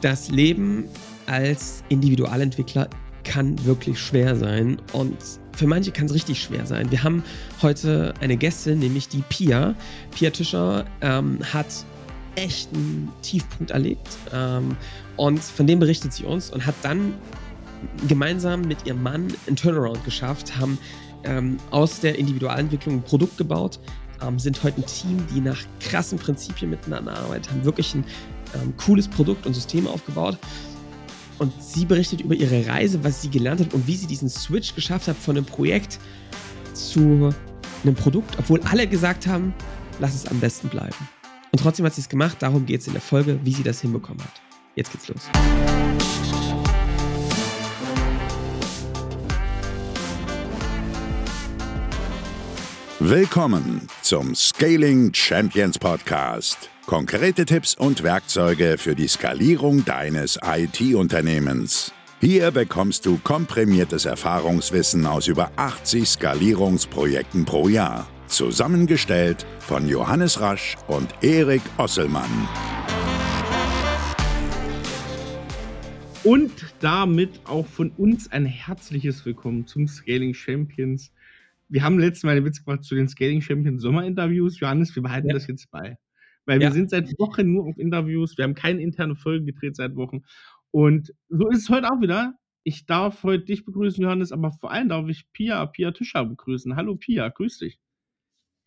das Leben als Individualentwickler kann wirklich schwer sein und für manche kann es richtig schwer sein. Wir haben heute eine Gästin, nämlich die Pia. Pia Tischer ähm, hat echt einen Tiefpunkt erlebt ähm, und von dem berichtet sie uns und hat dann gemeinsam mit ihrem Mann einen Turnaround geschafft, haben ähm, aus der Individualentwicklung ein Produkt gebaut, ähm, sind heute ein Team, die nach krassen Prinzipien miteinander arbeiten, haben wirklich ein ähm, cooles Produkt und System aufgebaut. Und sie berichtet über ihre Reise, was sie gelernt hat und wie sie diesen Switch geschafft hat von einem Projekt zu einem Produkt, obwohl alle gesagt haben, lass es am besten bleiben. Und trotzdem hat sie es gemacht, darum geht es in der Folge, wie sie das hinbekommen hat. Jetzt geht's los. Willkommen zum Scaling Champions Podcast. Konkrete Tipps und Werkzeuge für die Skalierung deines IT-Unternehmens. Hier bekommst du komprimiertes Erfahrungswissen aus über 80 Skalierungsprojekten pro Jahr. Zusammengestellt von Johannes Rasch und Erik Osselmann. Und damit auch von uns ein herzliches Willkommen zum Scaling Champions wir haben letztes Mal den Witz gemacht zu den Scaling Champions Sommerinterviews. Johannes, wir behalten ja. das jetzt bei. Weil ja. wir sind seit Wochen nur auf Interviews. Wir haben keine interne Folge gedreht seit Wochen. Und so ist es heute auch wieder. Ich darf heute dich begrüßen, Johannes, aber vor allem darf ich Pia, Pia Tischer begrüßen. Hallo Pia, grüß dich.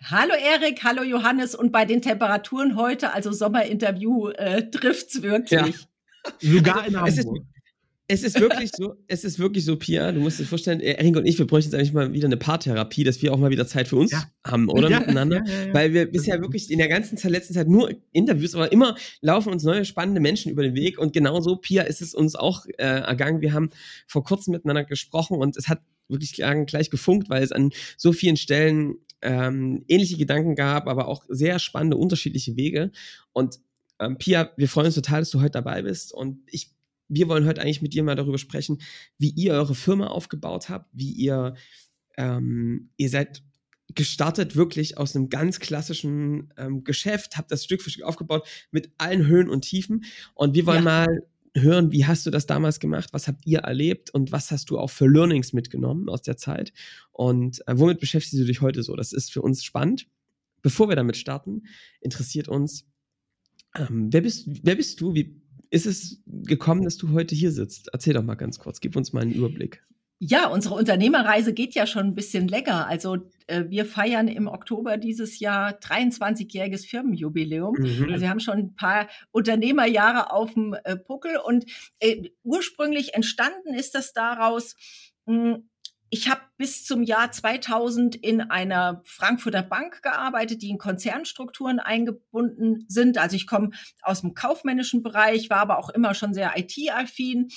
Hallo Erik, hallo Johannes und bei den Temperaturen heute, also Sommerinterview, äh, es wirklich. Ja. Sogar in Hamburg. Es ist wirklich so, es ist wirklich so, Pia, du musst dir vorstellen, Erik und ich, wir bräuchten jetzt eigentlich mal wieder eine Paartherapie, dass wir auch mal wieder Zeit für uns ja. haben, oder ja, miteinander? Ja, Weil wir bisher wirklich in der ganzen Zeit, letzten Zeit nur Interviews, aber immer laufen uns neue spannende Menschen über den Weg und genauso, Pia, ist es uns auch äh, ergangen. Wir haben vor kurzem miteinander gesprochen und es hat wirklich gleich gefunkt, weil es an so vielen Stellen ähm, ähnliche Gedanken gab, aber auch sehr spannende, unterschiedliche Wege. Und ähm, Pia, wir freuen uns total, dass du heute dabei bist und ich wir wollen heute eigentlich mit dir mal darüber sprechen, wie ihr eure Firma aufgebaut habt, wie ihr, ähm, ihr seid gestartet wirklich aus einem ganz klassischen ähm, Geschäft, habt das Stück für Stück aufgebaut mit allen Höhen und Tiefen. Und wir wollen ja. mal hören, wie hast du das damals gemacht, was habt ihr erlebt und was hast du auch für Learnings mitgenommen aus der Zeit und äh, womit beschäftigst du dich heute so? Das ist für uns spannend. Bevor wir damit starten, interessiert uns, ähm, wer, bist, wer bist du? Wie, ist es gekommen, dass du heute hier sitzt? Erzähl doch mal ganz kurz, gib uns mal einen Überblick. Ja, unsere Unternehmerreise geht ja schon ein bisschen länger. Also äh, wir feiern im Oktober dieses Jahr 23-jähriges Firmenjubiläum. Mhm. Also wir haben schon ein paar Unternehmerjahre auf dem äh, Puckel und äh, ursprünglich entstanden ist das daraus, mh, hm, ich habe bis zum Jahr 2000 in einer Frankfurter Bank gearbeitet, die in Konzernstrukturen eingebunden sind. Also ich komme aus dem kaufmännischen Bereich, war aber auch immer schon sehr IT-affin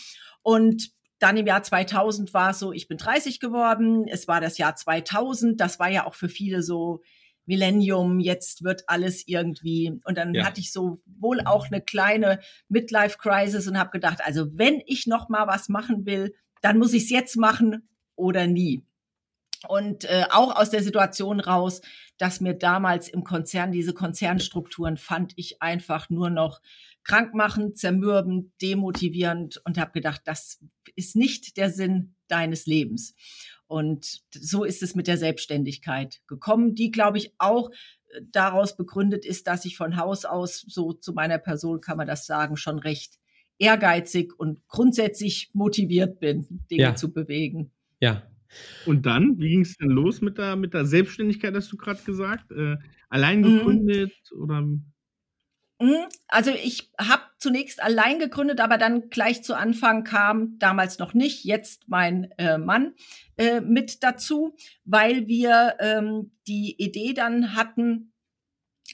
und dann im Jahr 2000 war es so, ich bin 30 geworden. Es war das Jahr 2000. Das war ja auch für viele so Millennium. Jetzt wird alles irgendwie. Und dann ja. hatte ich so wohl auch eine kleine Midlife-Crisis und habe gedacht, also wenn ich noch mal was machen will, dann muss ich es jetzt machen oder nie. Und äh, auch aus der Situation raus, dass mir damals im Konzern diese Konzernstrukturen fand ich einfach nur noch krankmachend, zermürbend, demotivierend und habe gedacht, das ist nicht der Sinn deines Lebens. Und so ist es mit der Selbstständigkeit gekommen, die, glaube ich, auch äh, daraus begründet ist, dass ich von Haus aus, so zu meiner Person kann man das sagen, schon recht ehrgeizig und grundsätzlich motiviert bin, Dinge ja. zu bewegen. Ja. Und dann, wie ging es denn los mit der, mit der Selbstständigkeit, hast du gerade gesagt? Äh, allein mhm. gegründet mhm. oder? Also ich habe zunächst allein gegründet, aber dann gleich zu Anfang kam damals noch nicht, jetzt mein äh, Mann äh, mit dazu, weil wir ähm, die Idee dann hatten,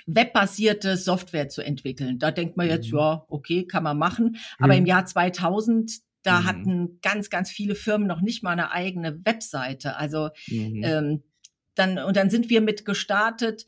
webbasierte Software zu entwickeln. Da denkt man jetzt, mhm. ja, okay, kann man machen. Aber mhm. im Jahr 2000, da mhm. hatten ganz, ganz viele Firmen noch nicht mal eine eigene Webseite. Also mhm. ähm, dann und dann sind wir mit gestartet,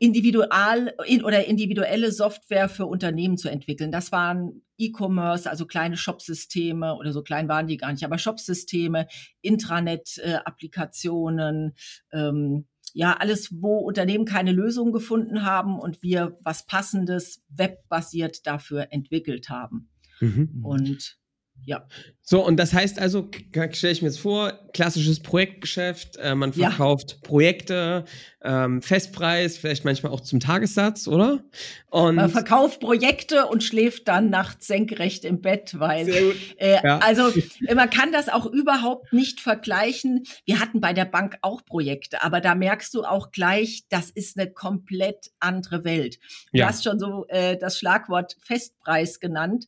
individual in, oder individuelle Software für Unternehmen zu entwickeln. Das waren E-Commerce, also kleine Shopsysteme oder so klein waren die gar nicht, aber Shopsysteme, Intranet-Applikationen, äh, ähm, ja, alles, wo Unternehmen keine Lösung gefunden haben und wir was passendes, webbasiert dafür entwickelt haben. Mhm. Und ja. So, und das heißt also, stelle ich mir jetzt vor, klassisches Projektgeschäft, äh, man verkauft ja. Projekte, ähm, Festpreis, vielleicht manchmal auch zum Tagessatz, oder? Und man verkauft Projekte und schläft dann nachts senkrecht im Bett, weil äh, ja. also man kann das auch überhaupt nicht vergleichen. Wir hatten bei der Bank auch Projekte, aber da merkst du auch gleich, das ist eine komplett andere Welt. Du ja. hast schon so äh, das Schlagwort Festpreis genannt.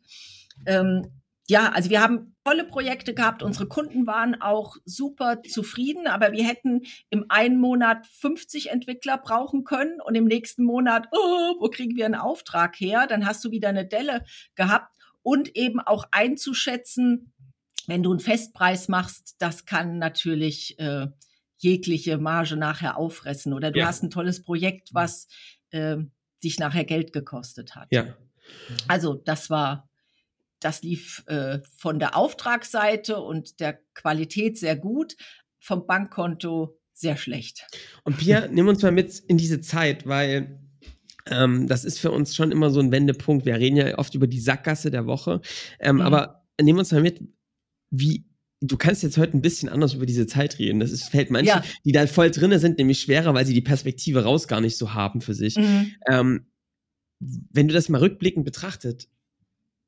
Ähm, ja, also wir haben tolle Projekte gehabt. Unsere Kunden waren auch super zufrieden, aber wir hätten im einen Monat 50 Entwickler brauchen können und im nächsten Monat, oh, wo kriegen wir einen Auftrag her? Dann hast du wieder eine Delle gehabt und eben auch einzuschätzen, wenn du einen Festpreis machst, das kann natürlich äh, jegliche Marge nachher auffressen oder du ja. hast ein tolles Projekt, was äh, dich nachher Geld gekostet hat. Ja. Also das war das lief äh, von der Auftragsseite und der Qualität sehr gut, vom Bankkonto sehr schlecht. Und Pia, nimm uns mal mit in diese Zeit, weil ähm, das ist für uns schon immer so ein Wendepunkt. Wir reden ja oft über die Sackgasse der Woche, ähm, mhm. aber nimm uns mal mit, wie du kannst jetzt heute ein bisschen anders über diese Zeit reden. Das ist, fällt manchen, ja. die da voll drinne sind, nämlich schwerer, weil sie die Perspektive raus gar nicht so haben für sich. Mhm. Ähm, wenn du das mal rückblickend betrachtet,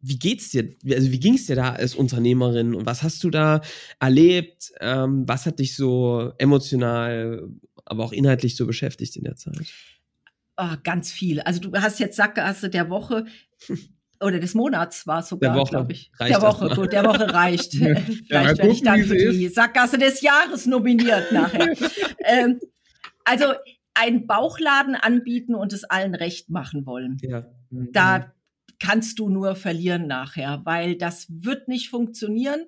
wie geht's dir? Also wie ging es dir da als Unternehmerin und was hast du da erlebt? Ähm, was hat dich so emotional, aber auch inhaltlich so beschäftigt in der Zeit? Oh, ganz viel. Also du hast jetzt Sackgasse der Woche oder des Monats war es sogar, glaube ich. Reicht der Woche, gut, der Woche reicht. Vielleicht ja, werde ich dann für die Sackgasse des Jahres nominiert nachher. ähm, also einen Bauchladen anbieten und es allen recht machen wollen. Ja. Da mhm kannst du nur verlieren nachher, weil das wird nicht funktionieren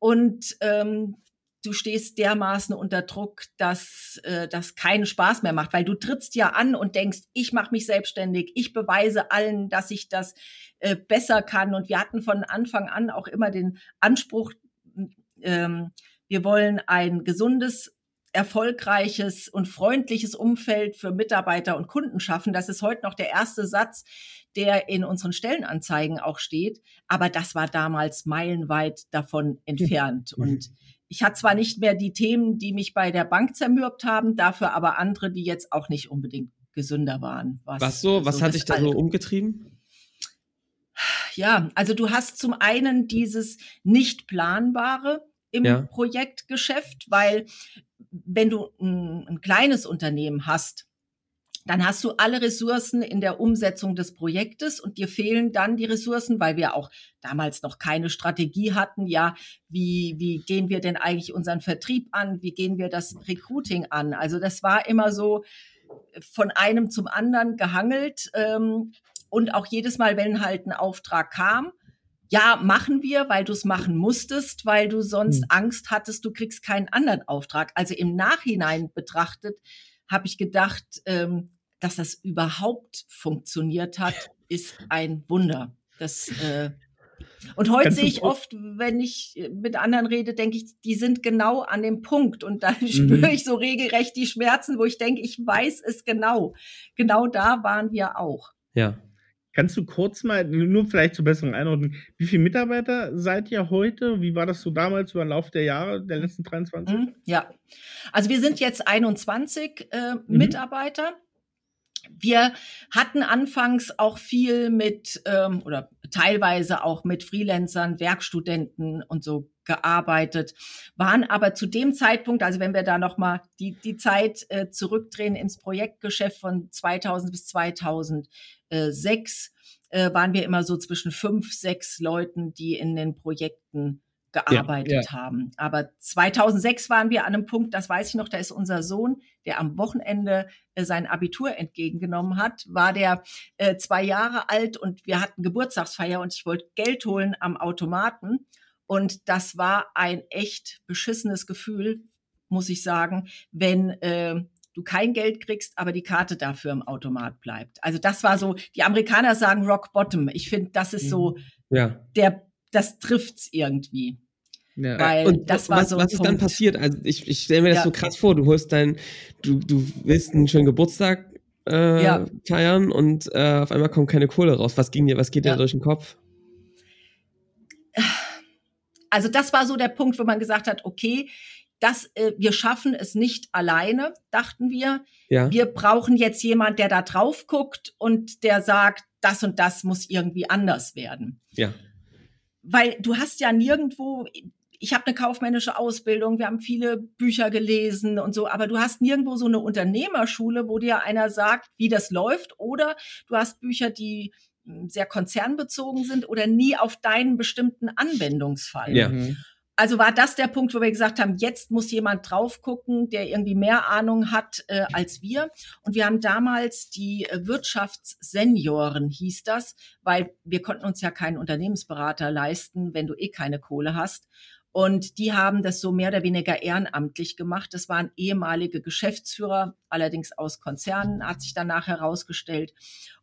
und ähm, du stehst dermaßen unter Druck, dass äh, das keinen Spaß mehr macht, weil du trittst ja an und denkst, ich mache mich selbstständig, ich beweise allen, dass ich das äh, besser kann. Und wir hatten von Anfang an auch immer den Anspruch, ähm, wir wollen ein gesundes erfolgreiches und freundliches Umfeld für Mitarbeiter und Kunden schaffen. Das ist heute noch der erste Satz, der in unseren Stellenanzeigen auch steht. Aber das war damals meilenweit davon entfernt. Mhm. Und ich hatte zwar nicht mehr die Themen, die mich bei der Bank zermürbt haben, dafür aber andere, die jetzt auch nicht unbedingt gesünder waren. Was, was so? Was so hat dich da so umgetrieben? Ja, also du hast zum einen dieses nicht planbare im ja. Projektgeschäft, weil wenn du ein, ein kleines Unternehmen hast, dann hast du alle Ressourcen in der Umsetzung des Projektes und dir fehlen dann die Ressourcen, weil wir auch damals noch keine Strategie hatten. Ja, wie, wie gehen wir denn eigentlich unseren Vertrieb an? Wie gehen wir das Recruiting an? Also das war immer so von einem zum anderen gehangelt ähm, und auch jedes Mal, wenn halt ein Auftrag kam, ja, machen wir, weil du es machen musstest, weil du sonst hm. Angst hattest, du kriegst keinen anderen Auftrag. Also im Nachhinein betrachtet habe ich gedacht, ähm, dass das überhaupt funktioniert hat, ist ein Wunder. Das, äh, und heute sehe ich oft, wenn ich mit anderen rede, denke ich, die sind genau an dem Punkt. Und dann mhm. spüre ich so regelrecht die Schmerzen, wo ich denke, ich weiß es genau. Genau da waren wir auch. Ja. Kannst du kurz mal, nur vielleicht zur besseren Einordnung, wie viele Mitarbeiter seid ihr heute? Wie war das so damals über den Lauf der Jahre, der letzten 23? Mhm, ja, also wir sind jetzt 21 äh, mhm. Mitarbeiter. Wir hatten anfangs auch viel mit ähm, oder teilweise auch mit Freelancern, Werkstudenten und so gearbeitet, waren aber zu dem Zeitpunkt, also wenn wir da noch mal die die Zeit äh, zurückdrehen ins Projektgeschäft von 2000 bis 2006, äh, waren wir immer so zwischen fünf, sechs Leuten, die in den Projekten gearbeitet ja, ja. haben. Aber 2006 waren wir an einem Punkt, das weiß ich noch, da ist unser Sohn, der am Wochenende äh, sein Abitur entgegengenommen hat, war der äh, zwei Jahre alt und wir hatten Geburtstagsfeier und ich wollte Geld holen am Automaten. Und das war ein echt beschissenes Gefühl, muss ich sagen, wenn äh, du kein Geld kriegst, aber die Karte dafür im Automat bleibt. Also das war so, die Amerikaner sagen Rock Bottom. Ich finde, das ist so ja. der das trifft's irgendwie. Ja. Weil und das war was, so was ist dann passiert? Also ich, ich stelle mir das ja. so krass vor, du holst dein, du, du willst einen schönen Geburtstag äh, ja. feiern und äh, auf einmal kommt keine Kohle raus. Was ging dir, was geht dir durch den Kopf? Also das war so der Punkt, wo man gesagt hat, okay, das, äh, wir schaffen es nicht alleine, dachten wir. Ja. Wir brauchen jetzt jemand, der da drauf guckt und der sagt, das und das muss irgendwie anders werden. Ja. Weil du hast ja nirgendwo, ich habe eine kaufmännische Ausbildung, wir haben viele Bücher gelesen und so, aber du hast nirgendwo so eine Unternehmerschule, wo dir einer sagt, wie das läuft, oder du hast Bücher, die sehr konzernbezogen sind oder nie auf deinen bestimmten Anwendungsfall. Ja. Mhm. Also war das der Punkt, wo wir gesagt haben, jetzt muss jemand drauf gucken, der irgendwie mehr Ahnung hat äh, als wir. Und wir haben damals die äh, Wirtschaftssenioren, hieß das, weil wir konnten uns ja keinen Unternehmensberater leisten, wenn du eh keine Kohle hast. Und die haben das so mehr oder weniger ehrenamtlich gemacht. Das waren ehemalige Geschäftsführer, allerdings aus Konzernen, hat sich danach herausgestellt.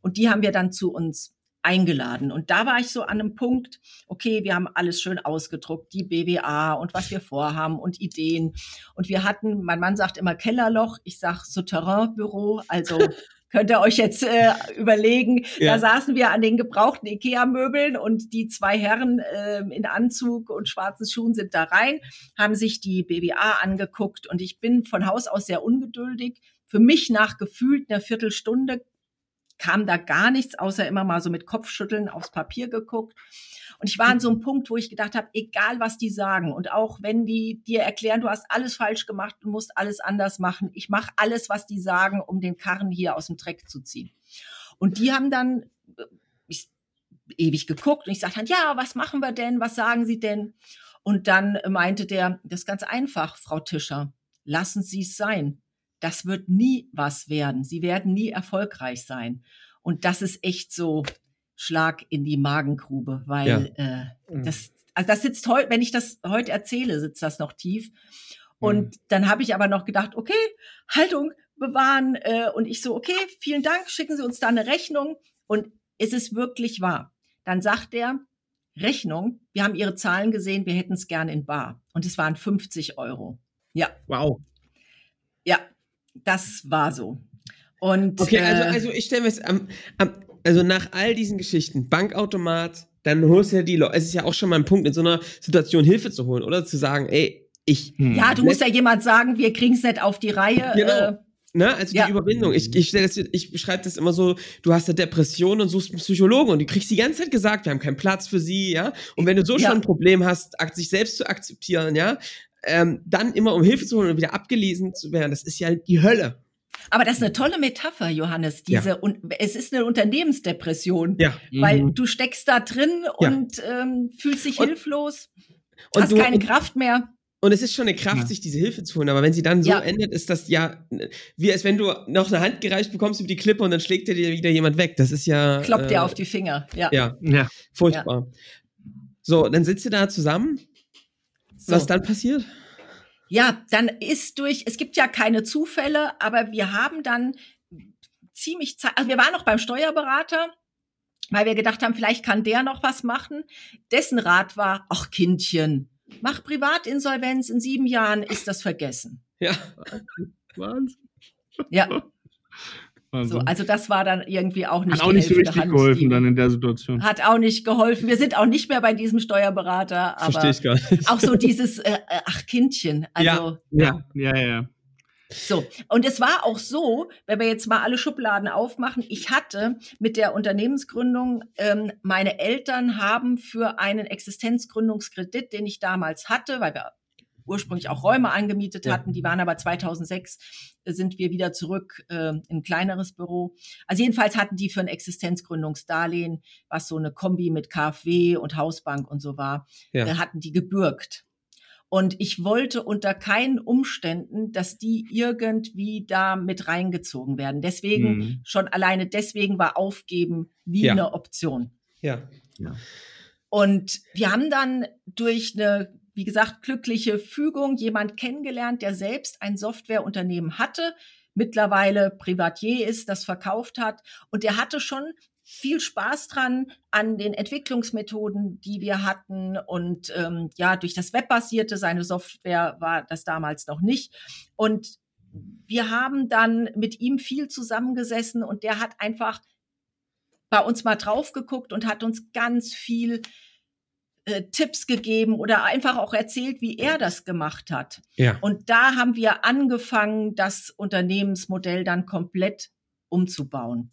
Und die haben wir dann zu uns eingeladen. Und da war ich so an einem Punkt, okay, wir haben alles schön ausgedruckt, die BWA und was wir vorhaben und Ideen. Und wir hatten, mein Mann sagt immer Kellerloch, ich sag Souterrainbüro, also könnt ihr euch jetzt äh, überlegen. Ja. Da saßen wir an den gebrauchten Ikea-Möbeln und die zwei Herren äh, in Anzug und schwarzen Schuhen sind da rein, haben sich die BWA angeguckt und ich bin von Haus aus sehr ungeduldig. Für mich nach gefühlt einer Viertelstunde kam da gar nichts, außer immer mal so mit Kopfschütteln aufs Papier geguckt. Und ich war an so einem Punkt, wo ich gedacht habe, egal was die sagen und auch wenn die dir erklären, du hast alles falsch gemacht und musst alles anders machen, ich mache alles, was die sagen, um den Karren hier aus dem Dreck zu ziehen. Und die haben dann äh, ich, ewig geguckt und ich sagte dann, ja, was machen wir denn? Was sagen Sie denn? Und dann meinte der, das ist ganz einfach, Frau Tischer, lassen Sie es sein. Das wird nie was werden. Sie werden nie erfolgreich sein. Und das ist echt so, Schlag in die Magengrube, weil ja. äh, mhm. das, also das sitzt heute, wenn ich das heute erzähle, sitzt das noch tief. Und mhm. dann habe ich aber noch gedacht, okay, Haltung bewahren. Äh, und ich so, okay, vielen Dank, schicken Sie uns da eine Rechnung. Und ist es wirklich wahr? Dann sagt er, Rechnung, wir haben Ihre Zahlen gesehen, wir hätten es gern in bar. Und es waren 50 Euro. Ja. Wow. Ja, das war so. Und, okay, also, äh, also ich stelle mir jetzt am, am, also nach all diesen Geschichten, Bankautomat, dann holst du ja die Leute, es ist ja auch schon mal ein Punkt, in so einer Situation Hilfe zu holen, oder? Zu sagen, ey, ich. Hm. Ja, du musst ja jemand sagen, wir kriegen es nicht auf die Reihe. Genau. Äh, Ne? Also ja. die Überwindung. Ich, ich, das, ich beschreibe das immer so, du hast eine Depression und suchst einen Psychologen und du kriegst die ganze Zeit gesagt, wir haben keinen Platz für sie, ja. Und wenn du so ja. schon ein Problem hast, sich selbst zu akzeptieren, ja, ähm, dann immer um Hilfe zu holen und wieder abgelesen zu werden, das ist ja die Hölle. Aber das ist eine tolle Metapher, Johannes. Diese ja. und es ist eine Unternehmensdepression, ja. weil mhm. du steckst da drin und ähm, fühlst dich und, hilflos, und hast du, keine Kraft mehr. Und es ist schon eine Kraft, ja. sich diese Hilfe zu holen. Aber wenn sie dann so endet, ist das ja wie als wenn du noch eine Hand gereicht bekommst über die Klippe und dann schlägt dir wieder jemand weg. Das ist ja. Kloppt äh, dir auf die Finger. Ja. Ja. ja. Furchtbar. So, dann sitzt ihr da zusammen. So. Was dann passiert? Ja, dann ist durch, es gibt ja keine Zufälle, aber wir haben dann ziemlich Zeit, also wir waren noch beim Steuerberater, weil wir gedacht haben, vielleicht kann der noch was machen. Dessen Rat war, ach Kindchen, mach Privatinsolvenz, in sieben Jahren ist das vergessen. Ja. Wahnsinn. Ja. So, also das war dann irgendwie auch nicht Hat auch nicht so richtig Hand, geholfen dann in der Situation. Hat auch nicht geholfen. Wir sind auch nicht mehr bei diesem Steuerberater. Aber Verstehe ich gar nicht. Auch so dieses, äh, äh, ach Kindchen. Also, ja, ja, ja, ja. So, und es war auch so, wenn wir jetzt mal alle Schubladen aufmachen, ich hatte mit der Unternehmensgründung, ähm, meine Eltern haben für einen Existenzgründungskredit, den ich damals hatte, weil wir ursprünglich auch Räume angemietet hatten. Die waren aber 2006 äh, sind wir wieder zurück äh, in ein kleineres Büro. Also jedenfalls hatten die für ein Existenzgründungsdarlehen, was so eine Kombi mit KfW und Hausbank und so war, ja. äh, hatten die gebürgt. Und ich wollte unter keinen Umständen, dass die irgendwie da mit reingezogen werden. Deswegen, mhm. schon alleine deswegen war Aufgeben wie ja. eine Option. Ja. ja. Und wir haben dann durch eine wie gesagt, glückliche Fügung, jemand kennengelernt, der selbst ein Softwareunternehmen hatte, mittlerweile Privatier ist, das verkauft hat. Und der hatte schon viel Spaß dran an den Entwicklungsmethoden, die wir hatten. Und ähm, ja, durch das Webbasierte, seine Software war das damals noch nicht. Und wir haben dann mit ihm viel zusammengesessen und der hat einfach bei uns mal drauf geguckt und hat uns ganz viel äh, Tipps gegeben oder einfach auch erzählt, wie er das gemacht hat. Ja. Und da haben wir angefangen, das Unternehmensmodell dann komplett umzubauen.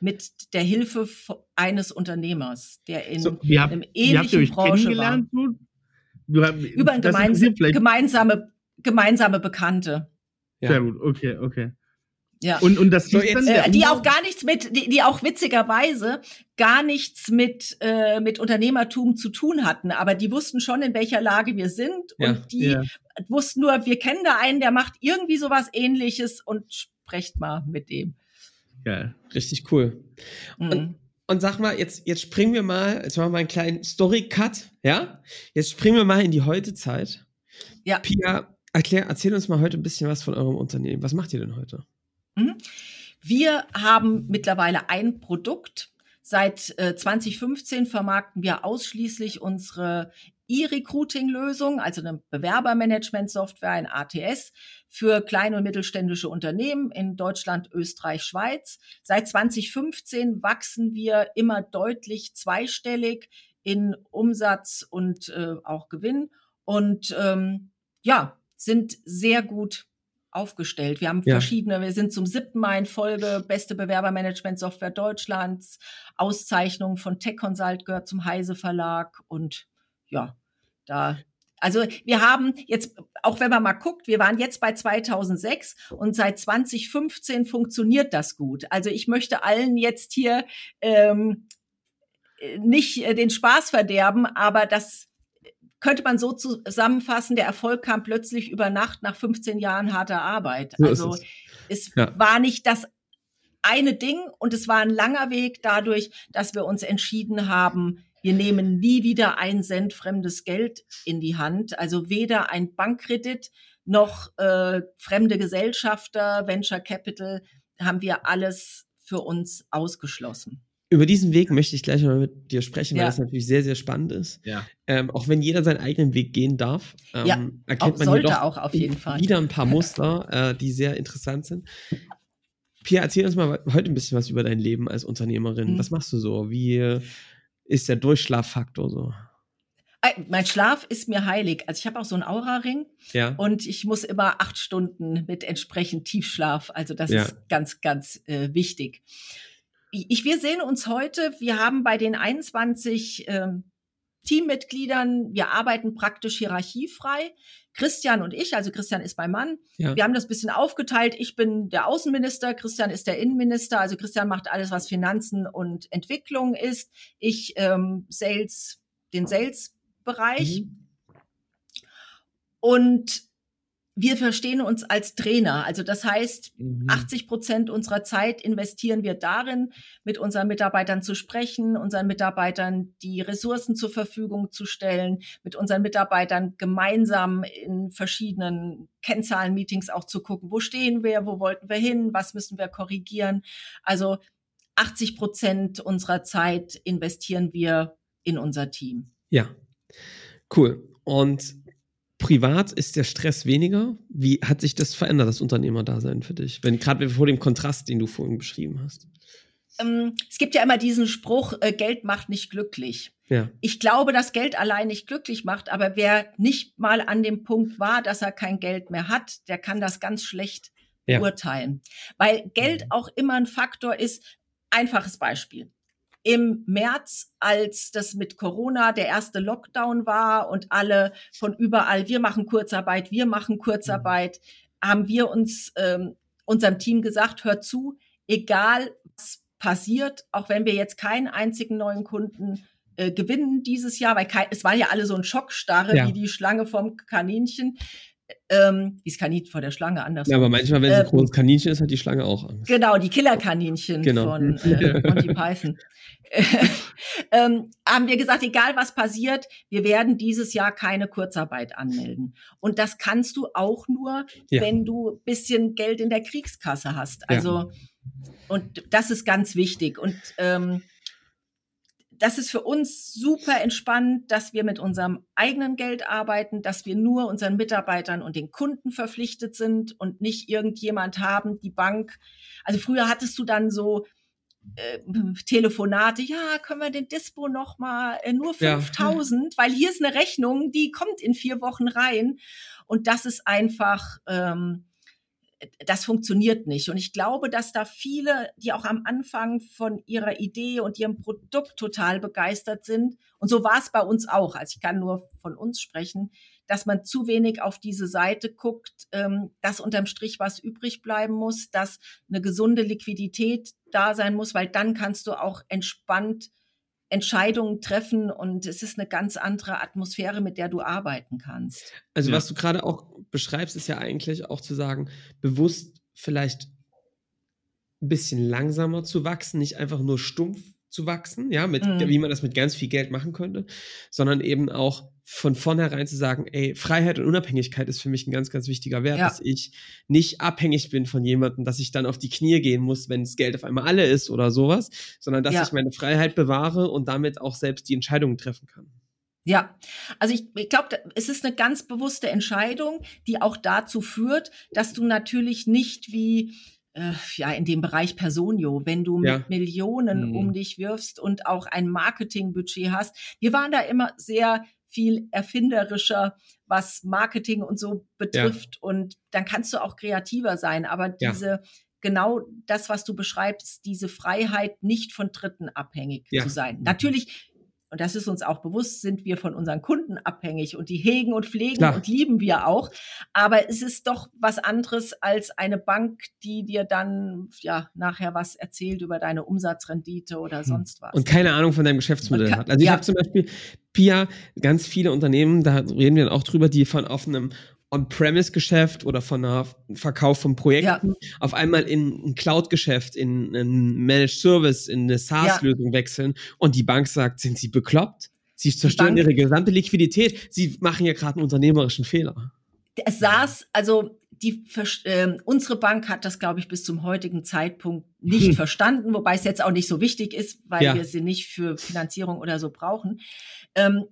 Mit der Hilfe eines Unternehmers, der in so, habt, einem ähnlichen Branche war. So? Über eine gemeins gemeinsame, gemeinsame Bekannte. Ja. Sehr gut, okay, okay. Ja. Und, und das so jetzt, äh, die auch gar nichts mit, die, die auch witzigerweise gar nichts mit, äh, mit Unternehmertum zu tun hatten, aber die wussten schon, in welcher Lage wir sind ja. und die ja. wussten nur, wir kennen da einen, der macht irgendwie sowas ähnliches und sprecht mal mit dem. Ja, richtig cool. Mhm. Und, und sag mal, jetzt, jetzt springen wir mal, jetzt machen wir mal einen kleinen Story-Cut, ja? Jetzt springen wir mal in die Heute-Zeit. Ja. Pia, erklär, erzähl uns mal heute ein bisschen was von eurem Unternehmen. Was macht ihr denn heute? Wir haben mittlerweile ein Produkt. Seit äh, 2015 vermarkten wir ausschließlich unsere E-Recruiting-Lösung, also eine Bewerbermanagement-Software, ein ATS, für kleine und mittelständische Unternehmen in Deutschland, Österreich, Schweiz. Seit 2015 wachsen wir immer deutlich zweistellig in Umsatz und äh, auch Gewinn und ähm, ja, sind sehr gut aufgestellt. Wir haben ja. verschiedene, wir sind zum siebten Mal in Folge beste Bewerbermanagement-Software Deutschlands, Auszeichnung von Tech Consult gehört zum Heise Verlag und ja, da also wir haben jetzt, auch wenn man mal guckt, wir waren jetzt bei 2006 und seit 2015 funktioniert das gut. Also ich möchte allen jetzt hier ähm, nicht äh, den Spaß verderben, aber das könnte man so zusammenfassen, der Erfolg kam plötzlich über Nacht nach 15 Jahren harter Arbeit. So also es, es ja. war nicht das eine Ding und es war ein langer Weg dadurch, dass wir uns entschieden haben, wir nehmen nie wieder ein Cent fremdes Geld in die Hand, also weder ein Bankkredit noch äh, fremde Gesellschafter, Venture Capital, haben wir alles für uns ausgeschlossen. Über diesen Weg möchte ich gleich mal mit dir sprechen, ja. weil das natürlich sehr, sehr spannend ist. Ja. Ähm, auch wenn jeder seinen eigenen Weg gehen darf, ähm, ja, erkennt man sollte auch auf jeden Fall. wieder ein paar Muster, äh, die sehr interessant sind. Pia, erzähl uns mal heute ein bisschen was über dein Leben als Unternehmerin. Mhm. Was machst du so? Wie ist der Durchschlaffaktor so? Mein Schlaf ist mir heilig. Also ich habe auch so einen Aura-Ring ja. und ich muss immer acht Stunden mit entsprechend Tiefschlaf. Also das ja. ist ganz, ganz äh, wichtig ich, wir sehen uns heute, wir haben bei den 21 ähm, Teammitgliedern, wir arbeiten praktisch hierarchiefrei. Christian und ich, also Christian ist mein Mann, ja. wir haben das bisschen aufgeteilt. Ich bin der Außenminister, Christian ist der Innenminister. Also Christian macht alles, was Finanzen und Entwicklung ist. Ich ähm, Sales, den Sales-Bereich. Mhm. Und wir verstehen uns als Trainer. Also das heißt, mhm. 80 Prozent unserer Zeit investieren wir darin, mit unseren Mitarbeitern zu sprechen, unseren Mitarbeitern die Ressourcen zur Verfügung zu stellen, mit unseren Mitarbeitern gemeinsam in verschiedenen Kennzahlen-Meetings auch zu gucken, wo stehen wir, wo wollten wir hin, was müssen wir korrigieren. Also 80 Prozent unserer Zeit investieren wir in unser Team. Ja, cool. Und privat ist der Stress weniger. Wie hat sich das verändert, das Unternehmerdasein für dich? Wenn gerade vor dem Kontrast, den du vorhin beschrieben hast. Ähm, es gibt ja immer diesen Spruch, äh, Geld macht nicht glücklich. Ja. Ich glaube, dass Geld allein nicht glücklich macht, aber wer nicht mal an dem Punkt war, dass er kein Geld mehr hat, der kann das ganz schlecht ja. beurteilen. Weil Geld auch immer ein Faktor ist. Einfaches Beispiel im März, als das mit Corona der erste Lockdown war und alle von überall, wir machen Kurzarbeit, wir machen Kurzarbeit, haben wir uns ähm, unserem Team gesagt, hört zu, egal was passiert, auch wenn wir jetzt keinen einzigen neuen Kunden äh, gewinnen dieses Jahr, weil kein, es war ja alle so ein Schockstarre ja. wie die Schlange vom Kaninchen. Ähm, wie das Kaninchen vor der Schlange anders. Ja, aber manchmal, wenn es ein ähm, großes Kaninchen ist, hat die Schlange auch Angst. Genau, die Killerkaninchen genau. von äh, Monty Python. ähm, haben wir gesagt, egal was passiert, wir werden dieses Jahr keine Kurzarbeit anmelden. Und das kannst du auch nur, ja. wenn du bisschen Geld in der Kriegskasse hast. Also ja. Und das ist ganz wichtig. Und ähm, das ist für uns super entspannt, dass wir mit unserem eigenen Geld arbeiten, dass wir nur unseren Mitarbeitern und den Kunden verpflichtet sind und nicht irgendjemand haben, die Bank. Also früher hattest du dann so äh, Telefonate, ja, können wir den Dispo noch mal äh, nur 5000, ja. weil hier ist eine Rechnung, die kommt in vier Wochen rein und das ist einfach ähm, das funktioniert nicht. Und ich glaube, dass da viele, die auch am Anfang von ihrer Idee und ihrem Produkt total begeistert sind, und so war es bei uns auch, also ich kann nur von uns sprechen, dass man zu wenig auf diese Seite guckt, ähm, dass unterm Strich was übrig bleiben muss, dass eine gesunde Liquidität da sein muss, weil dann kannst du auch entspannt Entscheidungen treffen und es ist eine ganz andere Atmosphäre, mit der du arbeiten kannst. Also ja. was du gerade auch beschreibst, ist ja eigentlich auch zu sagen, bewusst vielleicht ein bisschen langsamer zu wachsen, nicht einfach nur stumpf zu wachsen, ja, mit, mhm. wie man das mit ganz viel Geld machen könnte, sondern eben auch von vornherein zu sagen, ey, Freiheit und Unabhängigkeit ist für mich ein ganz, ganz wichtiger Wert, ja. dass ich nicht abhängig bin von jemandem, dass ich dann auf die Knie gehen muss, wenn das Geld auf einmal alle ist oder sowas, sondern dass ja. ich meine Freiheit bewahre und damit auch selbst die Entscheidungen treffen kann. Ja, also ich, ich glaube, es ist eine ganz bewusste Entscheidung, die auch dazu führt, dass du natürlich nicht wie äh, ja, in dem Bereich Personio, wenn du ja. mit Millionen mhm. um dich wirfst und auch ein Marketingbudget hast. Wir waren da immer sehr viel erfinderischer, was Marketing und so betrifft. Ja. Und dann kannst du auch kreativer sein. Aber diese, ja. genau das, was du beschreibst, diese Freiheit, nicht von Dritten abhängig zu sein. Mhm. Natürlich und das ist uns auch bewusst, sind wir von unseren Kunden abhängig und die hegen und pflegen Klar. und lieben wir auch. Aber es ist doch was anderes als eine Bank, die dir dann ja nachher was erzählt über deine Umsatzrendite oder hm. sonst was. Und keine Ahnung von deinem Geschäftsmodell hat. Also ich ja. habe zum Beispiel Pia, ganz viele Unternehmen, da reden wir dann auch drüber, die von auf einem On-Premise-Geschäft oder von einer Verkauf von Projekten ja. auf einmal in ein Cloud-Geschäft, in ein Managed Service, in eine SaaS-Lösung ja. wechseln und die Bank sagt, sind sie bekloppt? Sie zerstören ihre gesamte Liquidität. Sie machen ja gerade einen unternehmerischen Fehler. Es saß, also die, äh, unsere Bank hat das, glaube ich, bis zum heutigen Zeitpunkt nicht hm. verstanden, wobei es jetzt auch nicht so wichtig ist, weil ja. wir sie nicht für Finanzierung oder so brauchen. Ähm,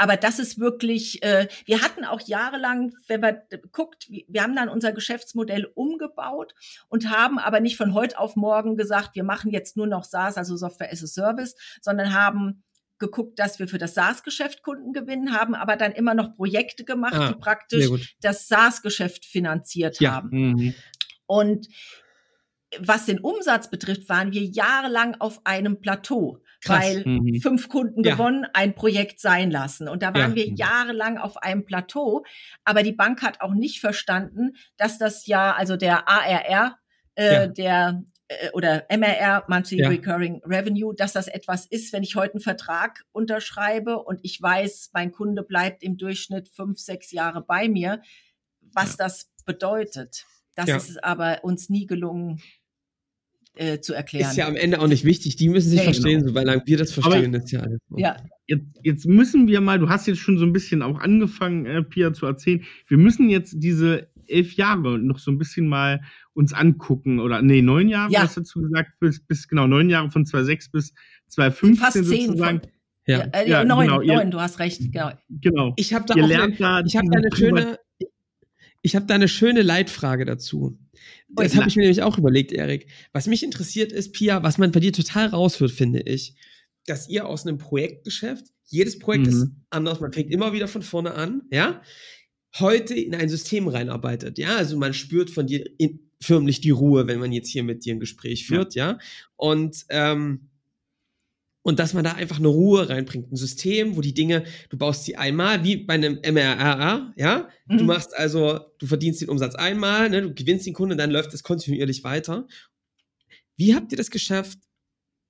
aber das ist wirklich, äh, wir hatten auch jahrelang, wenn man guckt, wir haben dann unser Geschäftsmodell umgebaut und haben aber nicht von heute auf morgen gesagt, wir machen jetzt nur noch SaaS, also Software as a Service, sondern haben geguckt, dass wir für das SaaS-Geschäft Kunden gewinnen haben, aber dann immer noch Projekte gemacht, ah, die praktisch das SaaS-Geschäft finanziert ja. haben. Mhm. Und was den Umsatz betrifft, waren wir jahrelang auf einem Plateau. Krass. weil mhm. fünf Kunden ja. gewonnen, ein Projekt sein lassen. Und da waren ja. wir jahrelang auf einem Plateau. Aber die Bank hat auch nicht verstanden, dass das ja, also der ARR, äh, ja. der äh, oder MRR, Monthly Recurring Revenue, dass das etwas ist, wenn ich heute einen Vertrag unterschreibe und ich weiß, mein Kunde bleibt im Durchschnitt fünf, sechs Jahre bei mir, was das bedeutet. Das ist aber uns nie gelungen, äh, zu erklären. Ist ja am Ende auch nicht wichtig. Die müssen sich hey, verstehen, genau. solange wir das verstehen, Aber, ist ja alles. Ja. Jetzt, jetzt, müssen wir mal, du hast jetzt schon so ein bisschen auch angefangen, äh, Pia, zu erzählen. Wir müssen jetzt diese elf Jahre noch so ein bisschen mal uns angucken. Oder nee, neun Jahre, ja. hast du dazu gesagt, bis, bis genau neun Jahre von 2006 bis 2015 Fast sozusagen. Von, ja, äh, ja, neun, genau, neun, du hast recht, genau. genau. Ich habe da ihr auch eine, da ich hab da eine schöne, ich habe da eine schöne Leitfrage dazu. Das habe ich mir nämlich auch überlegt, Erik. Was mich interessiert ist, Pia, was man bei dir total raushört, finde ich, dass ihr aus einem Projektgeschäft, jedes Projekt mhm. ist anders, man fängt immer wieder von vorne an, ja, heute in ein System reinarbeitet, ja, also man spürt von dir in, förmlich die Ruhe, wenn man jetzt hier mit dir ein Gespräch führt, ja, ja? und ähm, und dass man da einfach eine Ruhe reinbringt, ein System, wo die Dinge, du baust sie einmal, wie bei einem MRRA, ja, mhm. du machst also, du verdienst den Umsatz einmal, ne, du gewinnst den Kunden, dann läuft es kontinuierlich weiter. Wie habt ihr das geschafft,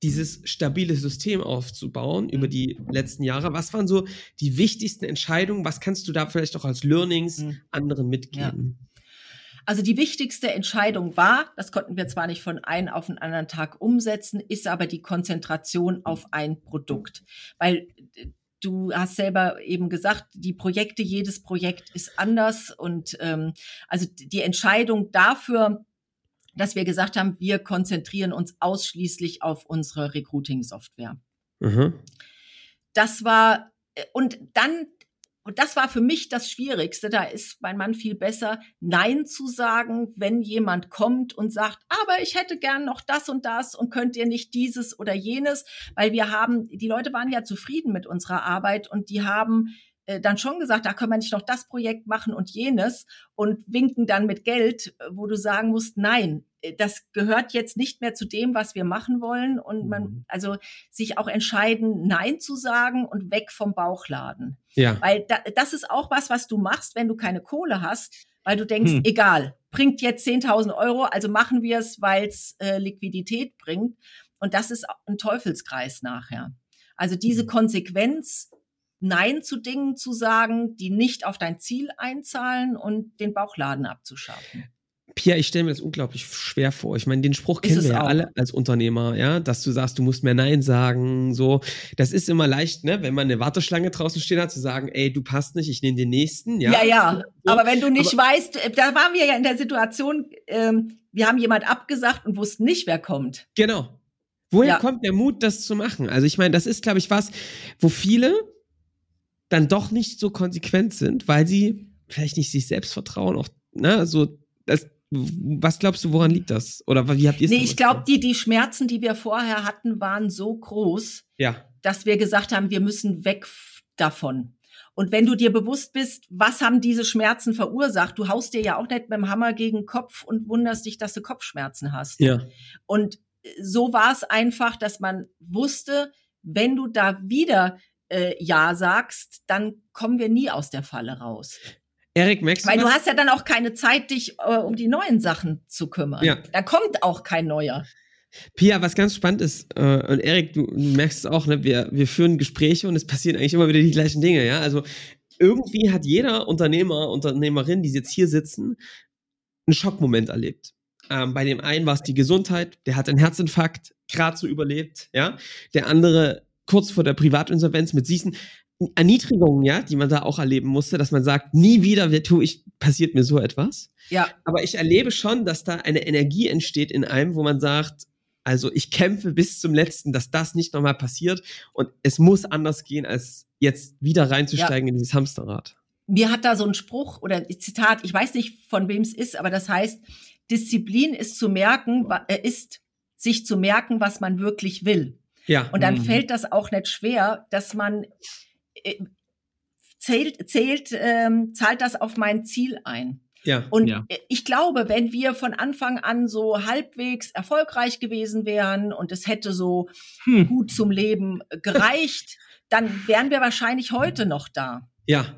dieses stabile System aufzubauen über die letzten Jahre? Was waren so die wichtigsten Entscheidungen? Was kannst du da vielleicht auch als Learnings mhm. anderen mitgeben? Ja. Also die wichtigste Entscheidung war, das konnten wir zwar nicht von einem auf den anderen Tag umsetzen, ist aber die Konzentration auf ein Produkt. Weil äh, du hast selber eben gesagt, die Projekte, jedes Projekt ist anders und ähm, also die Entscheidung dafür, dass wir gesagt haben, wir konzentrieren uns ausschließlich auf unsere Recruiting-Software. Mhm. Das war, äh, und dann und das war für mich das Schwierigste. Da ist mein Mann viel besser, Nein zu sagen, wenn jemand kommt und sagt, aber ich hätte gern noch das und das und könnt ihr nicht dieses oder jenes, weil wir haben, die Leute waren ja zufrieden mit unserer Arbeit und die haben äh, dann schon gesagt, da können wir nicht noch das Projekt machen und jenes und winken dann mit Geld, wo du sagen musst, nein, das gehört jetzt nicht mehr zu dem, was wir machen wollen und man mhm. also sich auch entscheiden, nein zu sagen und weg vom Bauchladen. Ja. Weil da, das ist auch was, was du machst, wenn du keine Kohle hast, weil du denkst, hm. egal, bringt jetzt 10.000 Euro, also machen wir es, weil es äh, Liquidität bringt. Und das ist ein Teufelskreis nachher. Also diese mhm. Konsequenz, Nein zu Dingen zu sagen, die nicht auf dein Ziel einzahlen und den Bauchladen abzuschaffen. Pia, ich stelle mir das unglaublich schwer vor. Ich meine, den Spruch kennen wir ja auch. alle als Unternehmer, ja, dass du sagst, du musst mehr Nein sagen, so. Das ist immer leicht, ne, wenn man eine Warteschlange draußen stehen hat, zu sagen, ey, du passt nicht, ich nehme den nächsten, ja. Ja, ja. So. Aber wenn du nicht Aber weißt, äh, da waren wir ja in der Situation, ähm, wir haben jemand abgesagt und wussten nicht, wer kommt. Genau. Woher ja. kommt der Mut, das zu machen? Also ich meine, das ist, glaube ich, was, wo viele dann doch nicht so konsequent sind, weil sie vielleicht nicht sich selbst vertrauen, auch, ne, so, das, was glaubst du, woran liegt das? Oder wie habt ihr es Nee, ich glaube, die, die Schmerzen, die wir vorher hatten, waren so groß, ja. dass wir gesagt haben, wir müssen weg davon. Und wenn du dir bewusst bist, was haben diese Schmerzen verursacht, du haust dir ja auch nicht mit dem Hammer gegen den Kopf und wunderst dich, dass du Kopfschmerzen hast. Ja. Und so war es einfach, dass man wusste, wenn du da wieder äh, Ja sagst, dann kommen wir nie aus der Falle raus. Erik, merkst du Weil du hast ja dann auch keine Zeit, dich äh, um die neuen Sachen zu kümmern. Ja. Da kommt auch kein neuer. Pia, was ganz spannend ist, äh, und Erik, du, du, merkst es auch, ne, wir, wir führen Gespräche und es passieren eigentlich immer wieder die gleichen Dinge, ja. Also irgendwie hat jeder Unternehmer, Unternehmerin, die jetzt hier sitzen, einen Schockmoment erlebt. Ähm, bei dem einen war es die Gesundheit, der hat einen Herzinfarkt gerade so überlebt, ja. Der andere kurz vor der Privatinsolvenz mit diesen Erniedrigungen, ja, die man da auch erleben musste, dass man sagt, nie wieder tue ich, passiert mir so etwas. Ja. Aber ich erlebe schon, dass da eine Energie entsteht in einem, wo man sagt, also ich kämpfe bis zum letzten, dass das nicht nochmal passiert und es muss anders gehen, als jetzt wieder reinzusteigen ja. in dieses Hamsterrad. Mir hat da so ein Spruch oder Zitat, ich weiß nicht von wem es ist, aber das heißt, Disziplin ist zu merken, äh, ist sich zu merken, was man wirklich will. Ja. Und dann mhm. fällt das auch nicht schwer, dass man zählt, zählt, ähm, zahlt das auf mein Ziel ein. Ja, und ja. ich glaube, wenn wir von Anfang an so halbwegs erfolgreich gewesen wären und es hätte so hm. gut zum Leben gereicht, dann wären wir wahrscheinlich heute noch da. Ja.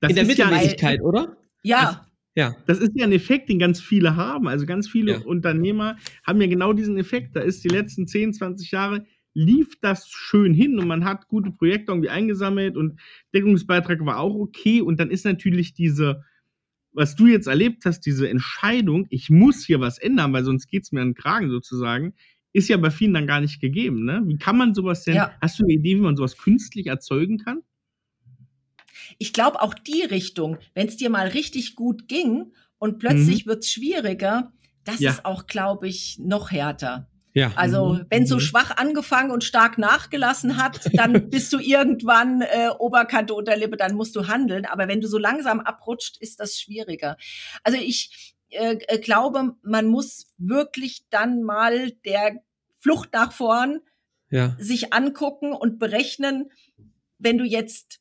Das In der Mittelmäßigkeit, oder? Ja. Das, ja. Das ist ja ein Effekt, den ganz viele haben. Also ganz viele ja. Unternehmer haben ja genau diesen Effekt. Da ist die letzten 10, 20 Jahre lief das schön hin und man hat gute Projekte irgendwie eingesammelt und Deckungsbeitrag war auch okay. Und dann ist natürlich diese, was du jetzt erlebt hast, diese Entscheidung, ich muss hier was ändern, weil sonst geht es mir an den Kragen sozusagen, ist ja bei vielen dann gar nicht gegeben. Ne? Wie kann man sowas denn, ja. hast du eine Idee, wie man sowas künstlich erzeugen kann? Ich glaube auch die Richtung, wenn es dir mal richtig gut ging und plötzlich mhm. wird es schwieriger, das ja. ist auch, glaube ich, noch härter. Ja. Also mhm. wenn so mhm. schwach angefangen und stark nachgelassen hat, dann bist du irgendwann äh, Oberkante Unterlippe, dann musst du handeln. Aber wenn du so langsam abrutscht, ist das schwieriger. Also ich äh, äh, glaube, man muss wirklich dann mal der Flucht nach vorn ja. sich angucken und berechnen, wenn du jetzt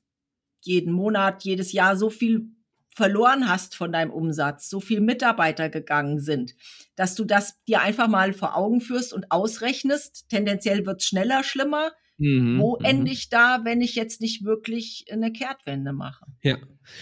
jeden Monat, jedes Jahr so viel verloren hast von deinem Umsatz, so viel Mitarbeiter gegangen sind, dass du das dir einfach mal vor Augen führst und ausrechnest. Tendenziell wird es schneller schlimmer. Mhm, Wo mhm. ende ich da, wenn ich jetzt nicht wirklich eine Kehrtwende mache? Ja.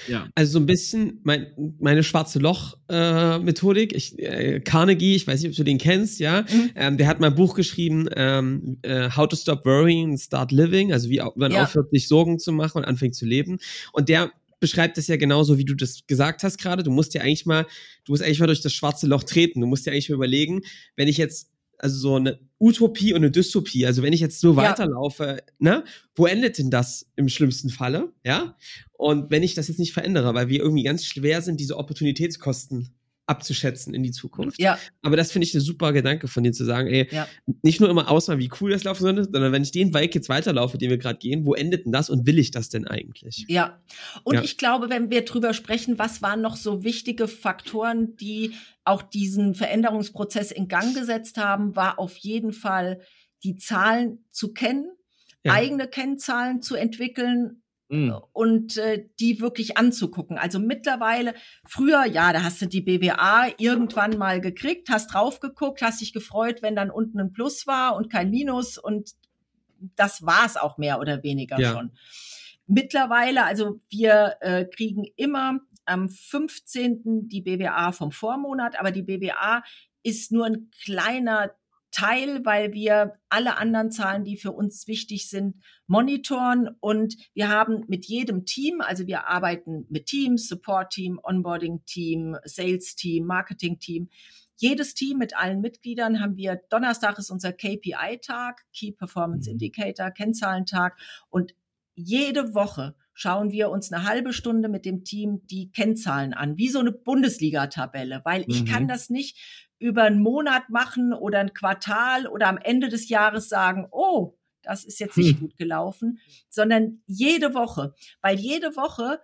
ja. Also so ein bisschen mein, meine schwarze Loch-Methodik. Äh, ich, äh, Carnegie, ich weiß nicht, ob du den kennst, ja. Mhm. Ähm, der hat mal ein Buch geschrieben, ähm, äh, How to Stop Worrying and Start Living, also wie man ja. aufhört, sich Sorgen zu machen und anfängt zu leben. Und der beschreibt es ja genauso, wie du das gesagt hast gerade. Du musst ja eigentlich mal, du musst eigentlich mal durch das schwarze Loch treten. Du musst ja eigentlich mal überlegen, wenn ich jetzt, also so eine Utopie und eine Dystopie, also wenn ich jetzt so ja. weiterlaufe, ne, wo endet denn das im schlimmsten Falle? Ja? Und wenn ich das jetzt nicht verändere, weil wir irgendwie ganz schwer sind, diese Opportunitätskosten abzuschätzen in die Zukunft. Ja. Aber das finde ich eine super Gedanke von dir zu sagen, ey, ja. nicht nur immer ausmalen, wie cool das laufen soll, sondern wenn ich den Weg jetzt weiterlaufe, den wir gerade gehen, wo endet denn das und will ich das denn eigentlich? Ja. Und ja. ich glaube, wenn wir drüber sprechen, was waren noch so wichtige Faktoren, die auch diesen Veränderungsprozess in Gang gesetzt haben, war auf jeden Fall die Zahlen zu kennen, ja. eigene Kennzahlen zu entwickeln, Mhm. und äh, die wirklich anzugucken. Also mittlerweile, früher, ja, da hast du die BWA irgendwann mal gekriegt, hast drauf geguckt, hast dich gefreut, wenn dann unten ein Plus war und kein Minus und das war es auch mehr oder weniger ja. schon. Mittlerweile, also wir äh, kriegen immer am 15. die BWA vom Vormonat, aber die BWA ist nur ein kleiner Teil, weil wir alle anderen Zahlen, die für uns wichtig sind, monitoren und wir haben mit jedem Team, also wir arbeiten mit Teams, Support Team, Onboarding Team, Sales Team, Marketing Team, jedes Team mit allen Mitgliedern haben wir, Donnerstag ist unser KPI-Tag, Key Performance mhm. Indicator, Kennzahlentag und jede Woche schauen wir uns eine halbe Stunde mit dem Team die Kennzahlen an, wie so eine Bundesliga-Tabelle, weil ich mhm. kann das nicht über einen Monat machen oder ein Quartal oder am Ende des Jahres sagen, oh, das ist jetzt nicht hm. gut gelaufen, sondern jede Woche, weil jede Woche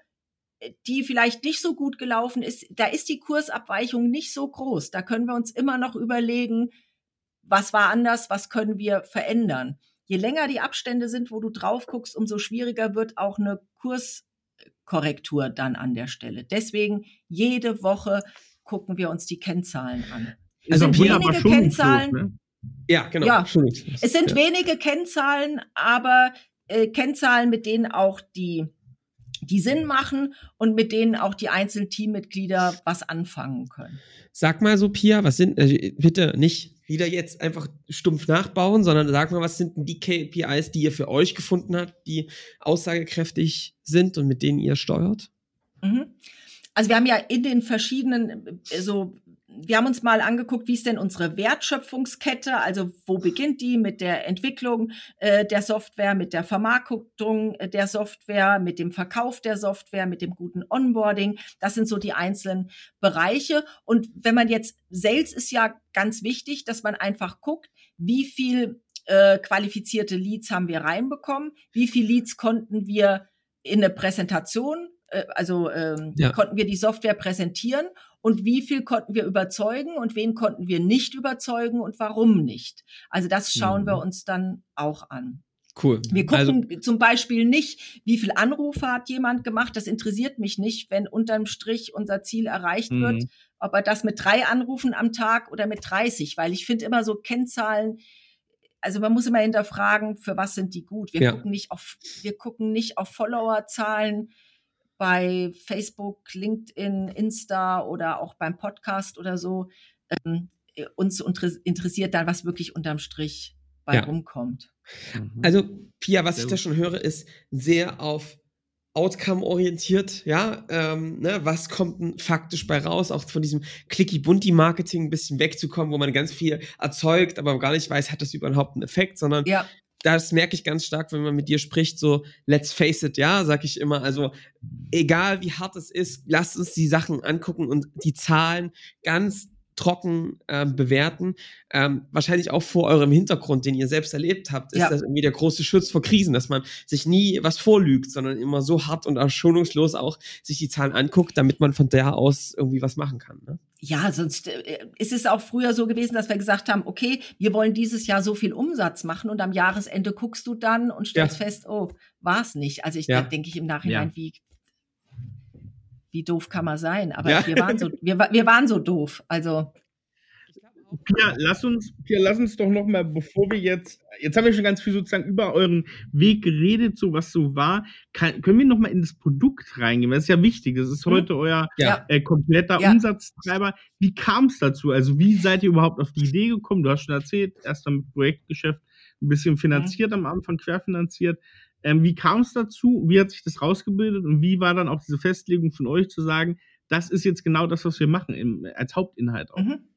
äh, die vielleicht nicht so gut gelaufen ist, da ist die Kursabweichung nicht so groß. Da können wir uns immer noch überlegen, was war anders, was können wir verändern. Je länger die Abstände sind, wo du drauf guckst, umso schwieriger wird auch eine Kurskorrektur dann an der Stelle. Deswegen jede Woche gucken wir uns die Kennzahlen an. Also es sind wenige Kennzahlen. Ne? Ja, genau. Ja, es sind ja. wenige Kennzahlen, aber äh, Kennzahlen, mit denen auch die die Sinn machen und mit denen auch die einzelnen Teammitglieder was anfangen können. Sag mal so, Pia, was sind, äh, bitte nicht wieder jetzt einfach stumpf nachbauen, sondern sag mal, was sind denn die KPIs, die ihr für euch gefunden habt, die aussagekräftig sind und mit denen ihr steuert? Mhm. Also wir haben ja in den verschiedenen äh, so wir haben uns mal angeguckt, wie ist denn unsere Wertschöpfungskette, also wo beginnt die mit der Entwicklung äh, der Software, mit der Vermarktung äh, der Software, mit dem Verkauf der Software, mit dem guten Onboarding. Das sind so die einzelnen Bereiche. Und wenn man jetzt, Sales ist ja ganz wichtig, dass man einfach guckt, wie viel äh, qualifizierte Leads haben wir reinbekommen, wie viel Leads konnten wir in eine Präsentation äh, also ähm, ja. konnten wir die Software präsentieren und wie viel konnten wir überzeugen und wen konnten wir nicht überzeugen und warum nicht. Also das schauen mhm. wir uns dann auch an. Cool. Wir gucken also, zum Beispiel nicht, wie viel Anrufe hat jemand gemacht. Das interessiert mich nicht, wenn unterm Strich unser Ziel erreicht mhm. wird, ob er das mit drei Anrufen am Tag oder mit 30, weil ich finde immer so Kennzahlen, also man muss immer hinterfragen, für was sind die gut. Wir ja. gucken nicht auf, wir gucken nicht auf Followerzahlen bei Facebook, LinkedIn, Insta oder auch beim Podcast oder so. Ähm, uns interessiert dann, was wirklich unterm Strich bei ja. rumkommt. Mhm. Also, Pia, was ich da schon höre, ist sehr auf Outcome orientiert, ja, ähm, ne, was kommt denn faktisch bei raus, auch von diesem clicky-bunty-Marketing ein bisschen wegzukommen, wo man ganz viel erzeugt, aber gar nicht weiß, hat das überhaupt einen Effekt, sondern ja das merke ich ganz stark, wenn man mit dir spricht, so, let's face it, ja, sag ich immer. Also, egal wie hart es ist, lasst uns die Sachen angucken und die Zahlen ganz trocken ähm, bewerten. Ähm, wahrscheinlich auch vor eurem Hintergrund, den ihr selbst erlebt habt, ist ja. das irgendwie der große Schutz vor Krisen, dass man sich nie was vorlügt, sondern immer so hart und schonungslos auch sich die Zahlen anguckt, damit man von der aus irgendwie was machen kann. Ne? Ja, sonst äh, ist es auch früher so gewesen, dass wir gesagt haben, okay, wir wollen dieses Jahr so viel Umsatz machen und am Jahresende guckst du dann und stellst ja. fest, oh, war es nicht. Also ich ja. denke ich im Nachhinein, wie wie doof kann man sein? Aber ja. wir, waren so, wir, wir waren so doof. Also. Pia, lass uns, Pia, lass uns doch noch mal, bevor wir jetzt, jetzt haben wir schon ganz viel sozusagen über euren Weg geredet, so was so war, kann, können wir noch mal in das Produkt reingehen? Das ist ja wichtig, das ist mhm. heute euer ja. äh, kompletter ja. Umsatztreiber. Wie kam es dazu? Also wie seid ihr überhaupt auf die Idee gekommen? Du hast schon erzählt, erst am Projektgeschäft ein bisschen finanziert mhm. am Anfang, querfinanziert. Ähm, wie kam es dazu? Wie hat sich das rausgebildet? Und wie war dann auch diese Festlegung von euch zu sagen, das ist jetzt genau das, was wir machen im, als Hauptinhalt auch? Mhm.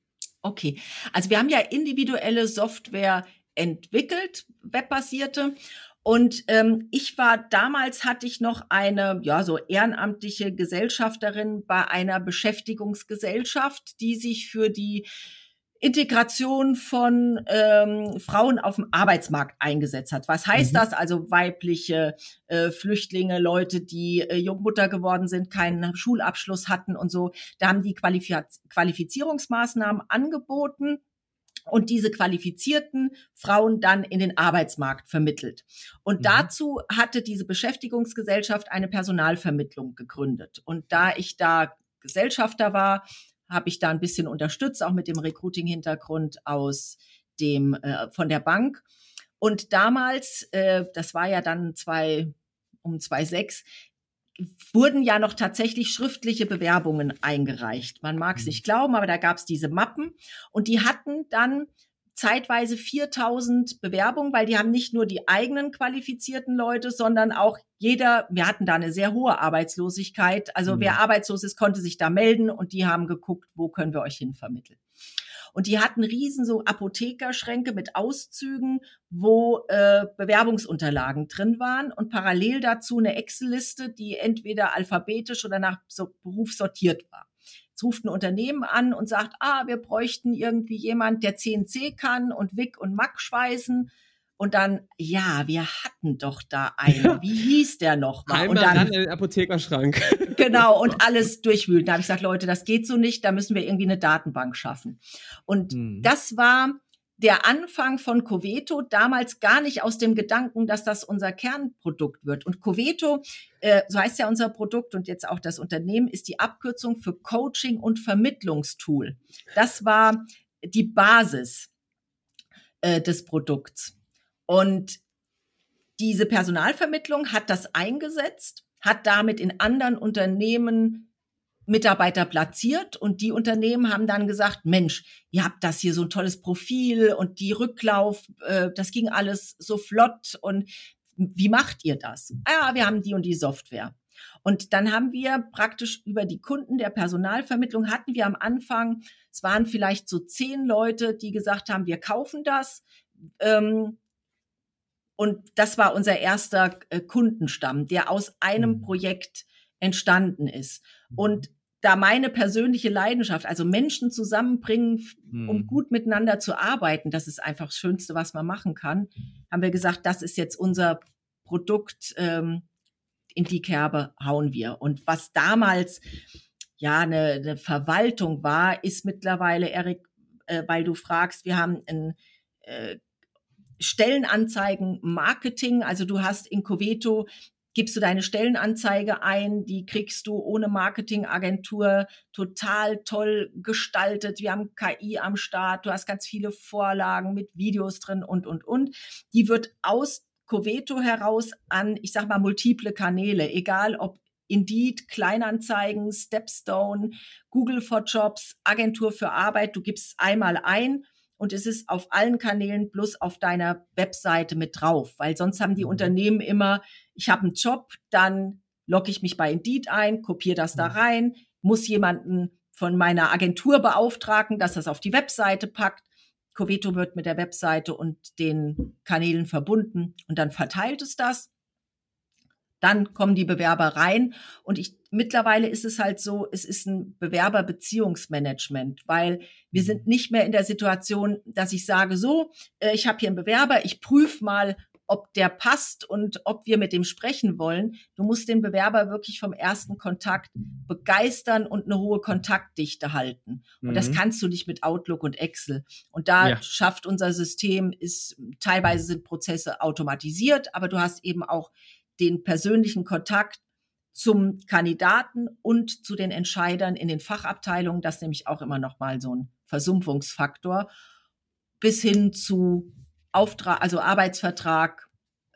Okay, also wir haben ja individuelle Software entwickelt, webbasierte. Und ähm, ich war damals hatte ich noch eine ja so ehrenamtliche Gesellschafterin bei einer Beschäftigungsgesellschaft, die sich für die Integration von ähm, Frauen auf dem Arbeitsmarkt eingesetzt hat. Was heißt mhm. das? Also weibliche äh, Flüchtlinge, Leute, die äh, Jungmutter geworden sind, keinen Schulabschluss hatten und so. Da haben die Qualifiz Qualifizierungsmaßnahmen angeboten und diese qualifizierten Frauen dann in den Arbeitsmarkt vermittelt. Und mhm. dazu hatte diese Beschäftigungsgesellschaft eine Personalvermittlung gegründet. Und da ich da Gesellschafter war, habe ich da ein bisschen unterstützt, auch mit dem Recruiting-Hintergrund aus dem äh, von der Bank. Und damals, äh, das war ja dann zwei um 2006, wurden ja noch tatsächlich schriftliche Bewerbungen eingereicht. Man mag es mhm. nicht glauben, aber da gab es diese Mappen und die hatten dann zeitweise 4000 Bewerbungen, weil die haben nicht nur die eigenen qualifizierten Leute, sondern auch jeder, wir hatten da eine sehr hohe Arbeitslosigkeit. Also mhm. wer arbeitslos ist, konnte sich da melden und die haben geguckt, wo können wir euch hin vermitteln. Und die hatten riesen so Apothekerschränke mit Auszügen, wo äh, Bewerbungsunterlagen drin waren und parallel dazu eine Excel-Liste, die entweder alphabetisch oder nach so Beruf sortiert war. Jetzt ruft ein Unternehmen an und sagt, ah, wir bräuchten irgendwie jemand, der CNC kann und Wick und Mack schweißen. Und dann, ja, wir hatten doch da einen. Wie hieß der noch mal? und dann in den Apothekerschrank. Genau, und alles durchwühlen. Da habe ich gesagt, Leute, das geht so nicht, da müssen wir irgendwie eine Datenbank schaffen. Und hm. das war der Anfang von Coveto, damals gar nicht aus dem Gedanken, dass das unser Kernprodukt wird. Und Coveto, äh, so heißt ja unser Produkt und jetzt auch das Unternehmen, ist die Abkürzung für Coaching und Vermittlungstool. Das war die Basis äh, des Produkts. Und diese Personalvermittlung hat das eingesetzt, hat damit in anderen Unternehmen Mitarbeiter platziert und die Unternehmen haben dann gesagt, Mensch, ihr habt das hier so ein tolles Profil und die Rücklauf, äh, das ging alles so flott und wie macht ihr das? Ah, wir haben die und die Software. Und dann haben wir praktisch über die Kunden der Personalvermittlung hatten wir am Anfang, es waren vielleicht so zehn Leute, die gesagt haben, wir kaufen das. Ähm, und das war unser erster äh, Kundenstamm, der aus einem mhm. Projekt entstanden ist. Mhm. Und da meine persönliche Leidenschaft, also Menschen zusammenbringen, um mhm. gut miteinander zu arbeiten, das ist einfach das Schönste, was man machen kann, haben wir gesagt, das ist jetzt unser Produkt, ähm, in die Kerbe hauen wir. Und was damals ja eine, eine Verwaltung war, ist mittlerweile, Erik, äh, weil du fragst, wir haben ein äh, Stellenanzeigen Marketing. Also du hast in Coveto gibst du deine Stellenanzeige ein, die kriegst du ohne Marketingagentur total toll gestaltet. Wir haben KI am Start, du hast ganz viele Vorlagen mit Videos drin und, und, und. Die wird aus Coveto heraus an, ich sag mal, multiple Kanäle, egal ob Indeed, Kleinanzeigen, Stepstone, Google for Jobs, Agentur für Arbeit, du gibst einmal ein und es ist auf allen Kanälen plus auf deiner Webseite mit drauf, weil sonst haben die mhm. Unternehmen immer, ich habe einen Job, dann logge ich mich bei Indeed ein, kopiere das da mhm. rein, muss jemanden von meiner Agentur beauftragen, dass das auf die Webseite packt. Coveto wird mit der Webseite und den Kanälen verbunden und dann verteilt es das. Dann kommen die Bewerber rein und ich mittlerweile ist es halt so, es ist ein Bewerberbeziehungsmanagement, weil wir mhm. sind nicht mehr in der Situation, dass ich sage, so, äh, ich habe hier einen Bewerber, ich prüfe mal, ob der passt und ob wir mit dem sprechen wollen. Du musst den Bewerber wirklich vom ersten Kontakt begeistern und eine hohe Kontaktdichte halten. Und mhm. das kannst du nicht mit Outlook und Excel. Und da ja. schafft unser System, ist teilweise sind Prozesse automatisiert, aber du hast eben auch den persönlichen Kontakt zum Kandidaten und zu den Entscheidern in den Fachabteilungen. Das ist nämlich auch immer noch mal so ein Versumpfungsfaktor bis hin zu Auftrag, also Arbeitsvertrag,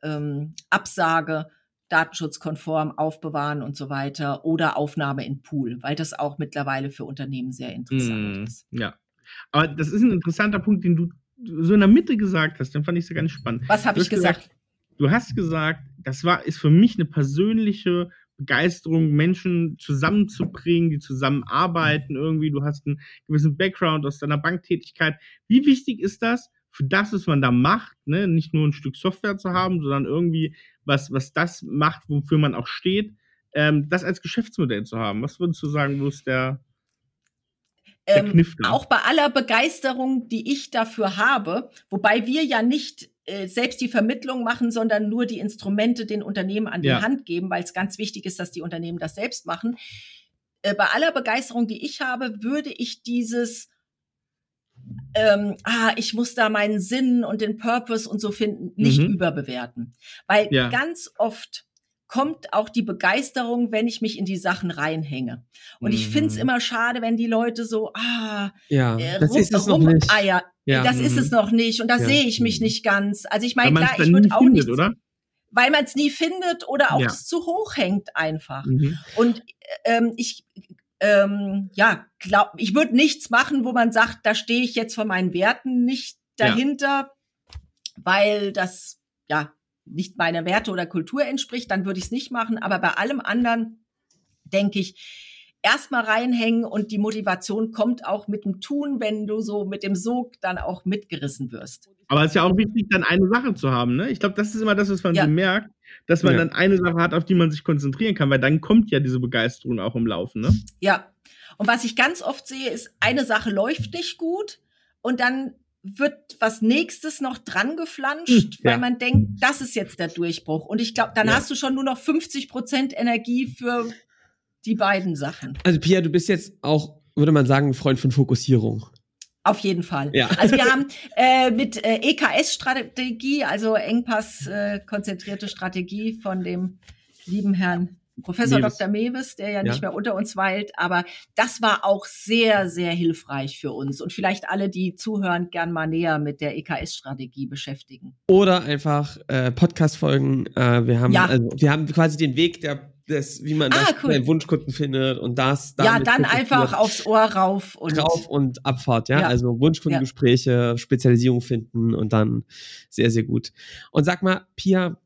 ähm, Absage, datenschutzkonform aufbewahren und so weiter oder Aufnahme in Pool, weil das auch mittlerweile für Unternehmen sehr interessant mm, ist. Ja, aber das ist ein interessanter Punkt, den du so in der Mitte gesagt hast. Den fand ich so ganz spannend. Was habe ich gesagt? gesagt? Du hast gesagt, das war, ist für mich eine persönliche Begeisterung, Menschen zusammenzubringen, die zusammenarbeiten irgendwie. Du hast einen gewissen Background aus deiner Banktätigkeit. Wie wichtig ist das für das, was man da macht, ne, nicht nur ein Stück Software zu haben, sondern irgendwie was, was das macht, wofür man auch steht, ähm, das als Geschäftsmodell zu haben. Was würdest du sagen, wo ist der, ähm, Auch bei aller Begeisterung, die ich dafür habe, wobei wir ja nicht selbst die Vermittlung machen, sondern nur die Instrumente den Unternehmen an die ja. Hand geben, weil es ganz wichtig ist, dass die Unternehmen das selbst machen. Äh, bei aller Begeisterung, die ich habe, würde ich dieses ähm, ah, ich muss da meinen Sinn und den Purpose und so finden, nicht mhm. überbewerten. Weil ja. ganz oft kommt auch die Begeisterung, wenn ich mich in die Sachen reinhänge. Und mhm. ich finde es immer schade, wenn die Leute so, ah, ja, äh, das rum, ist es noch nicht. Ah, ja, das mhm. ist es noch nicht und da ja. sehe ich mich mhm. nicht ganz. Also ich meine, klar, ich würde auch nicht, oder? weil man es nie findet oder auch ja. es zu hoch hängt einfach. Mhm. Und ähm, ich ähm, ja, glaub, ich würde nichts machen, wo man sagt, da stehe ich jetzt von meinen Werten nicht dahinter, weil das ja nicht meiner Werte oder Kultur entspricht, dann würde ich es nicht machen. Aber bei allem anderen denke ich, erstmal reinhängen und die Motivation kommt auch mit dem Tun, wenn du so mit dem Sog dann auch mitgerissen wirst. Aber es ist ja auch wichtig, dann eine Sache zu haben. Ne? Ich glaube, das ist immer das, was man ja. bemerkt, dass man ja. dann eine Sache hat, auf die man sich konzentrieren kann, weil dann kommt ja diese Begeisterung auch im Laufen. Ne? Ja. Und was ich ganz oft sehe, ist, eine Sache läuft nicht gut und dann wird was nächstes noch dran geflanscht, hm, ja. weil man denkt, das ist jetzt der Durchbruch. Und ich glaube, dann ja. hast du schon nur noch 50 Prozent Energie für die beiden Sachen. Also Pia, du bist jetzt auch, würde man sagen, ein Freund von Fokussierung. Auf jeden Fall. Ja. Also wir haben äh, mit äh, EKS-Strategie, also Engpass-konzentrierte äh, Strategie von dem lieben Herrn Professor Mewes. Dr. Mewes, der ja, ja, nicht mehr unter uns weilt, aber das war auch sehr, sehr hilfreich für uns und vielleicht alle, die zuhören, gern mal näher mit der EKS-Strategie beschäftigen. Oder einfach äh, Podcast-Folgen. Äh, wir haben ja. also, wir haben quasi den Weg der das, wie man ah, das cool. Wunschkunden findet und das. Ja, dann einfach aufs Ohr rauf und rauf und Abfahrt, ja. ja. Also Wunschkundengespräche, ja. Spezialisierung finden und dann sehr, sehr gut. Und sag mal, Pia,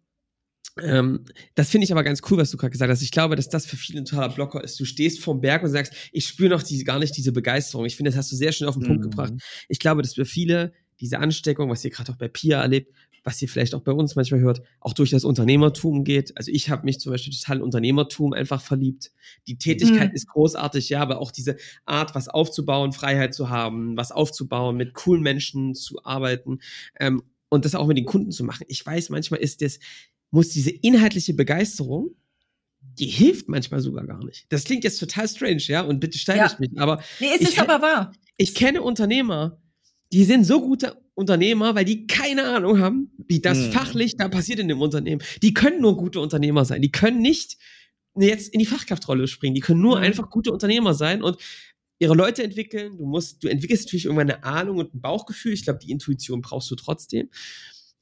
ähm, das finde ich aber ganz cool, was du gerade gesagt hast. Ich glaube, dass das für viele ein totaler Blocker ist. Du stehst vorm Berg und sagst, ich spüre noch die, gar nicht diese Begeisterung. Ich finde, das hast du sehr schön auf den Punkt mhm. gebracht. Ich glaube, dass für viele diese Ansteckung, was ihr gerade auch bei Pia erlebt, was ihr vielleicht auch bei uns manchmal hört, auch durch das Unternehmertum geht. Also ich habe mich zum Beispiel total in Unternehmertum einfach verliebt. Die Tätigkeit mhm. ist großartig, ja, aber auch diese Art, was aufzubauen, Freiheit zu haben, was aufzubauen, mit coolen Menschen zu arbeiten ähm, und das auch mit den Kunden zu machen. Ich weiß, manchmal ist das muss diese inhaltliche Begeisterung, die hilft manchmal sogar gar nicht. Das klingt jetzt total strange, ja, und bitte steige ja. mich, aber. Nee, es ist aber wahr. Ich kenne Unternehmer, die sind so gute Unternehmer, weil die keine Ahnung haben, wie das hm. fachlich da passiert in dem Unternehmen. Die können nur gute Unternehmer sein. Die können nicht jetzt in die Fachkraftrolle springen. Die können nur hm. einfach gute Unternehmer sein und ihre Leute entwickeln. Du musst, du entwickelst natürlich irgendwann eine Ahnung und ein Bauchgefühl. Ich glaube, die Intuition brauchst du trotzdem.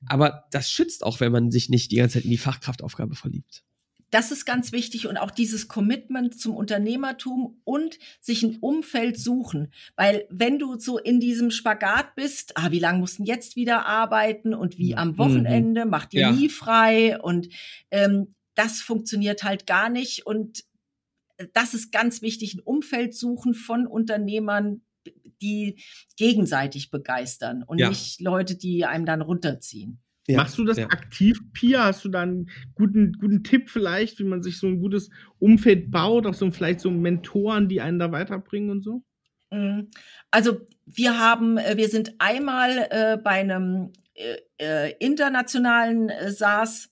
Aber das schützt auch, wenn man sich nicht die ganze Zeit in die Fachkraftaufgabe verliebt. Das ist ganz wichtig und auch dieses Commitment zum Unternehmertum und sich ein Umfeld suchen. Weil wenn du so in diesem Spagat bist, ah, wie lange mussten jetzt wieder arbeiten und wie am mhm. Wochenende, mhm. macht ihr ja. nie frei und ähm, das funktioniert halt gar nicht. Und das ist ganz wichtig, ein Umfeld suchen von Unternehmern, die gegenseitig begeistern und ja. nicht Leute, die einem dann runterziehen. Ja. Machst du das ja. aktiv, Pia? Hast du da einen guten, guten Tipp vielleicht, wie man sich so ein gutes Umfeld baut, auch so vielleicht so Mentoren, die einen da weiterbringen und so? Mhm. Also wir haben, äh, wir sind einmal äh, bei einem äh, äh internationalen äh, SaaS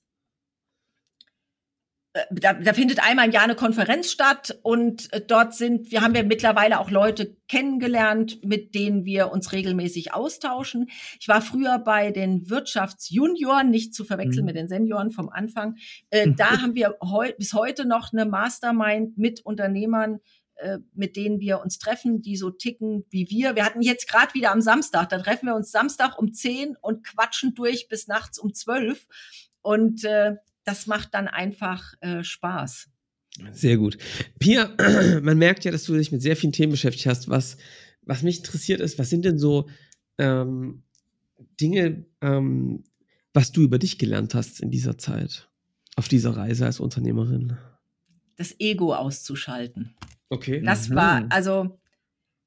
da, da findet einmal im Jahr eine Konferenz statt und äh, dort sind, wir haben ja mittlerweile auch Leute kennengelernt, mit denen wir uns regelmäßig austauschen. Ich war früher bei den Wirtschaftsjunioren, nicht zu verwechseln mhm. mit den Senioren vom Anfang. Äh, da haben wir heu bis heute noch eine Mastermind mit Unternehmern, äh, mit denen wir uns treffen, die so ticken wie wir. Wir hatten jetzt gerade wieder am Samstag, da treffen wir uns Samstag um 10 und quatschen durch bis nachts um 12. Und äh, das macht dann einfach äh, Spaß. Sehr gut. Pia, man merkt ja, dass du dich mit sehr vielen Themen beschäftigt hast. Was, was mich interessiert ist, was sind denn so ähm, Dinge, ähm, was du über dich gelernt hast in dieser Zeit, auf dieser Reise als Unternehmerin? Das Ego auszuschalten. Okay. Das mhm. war, also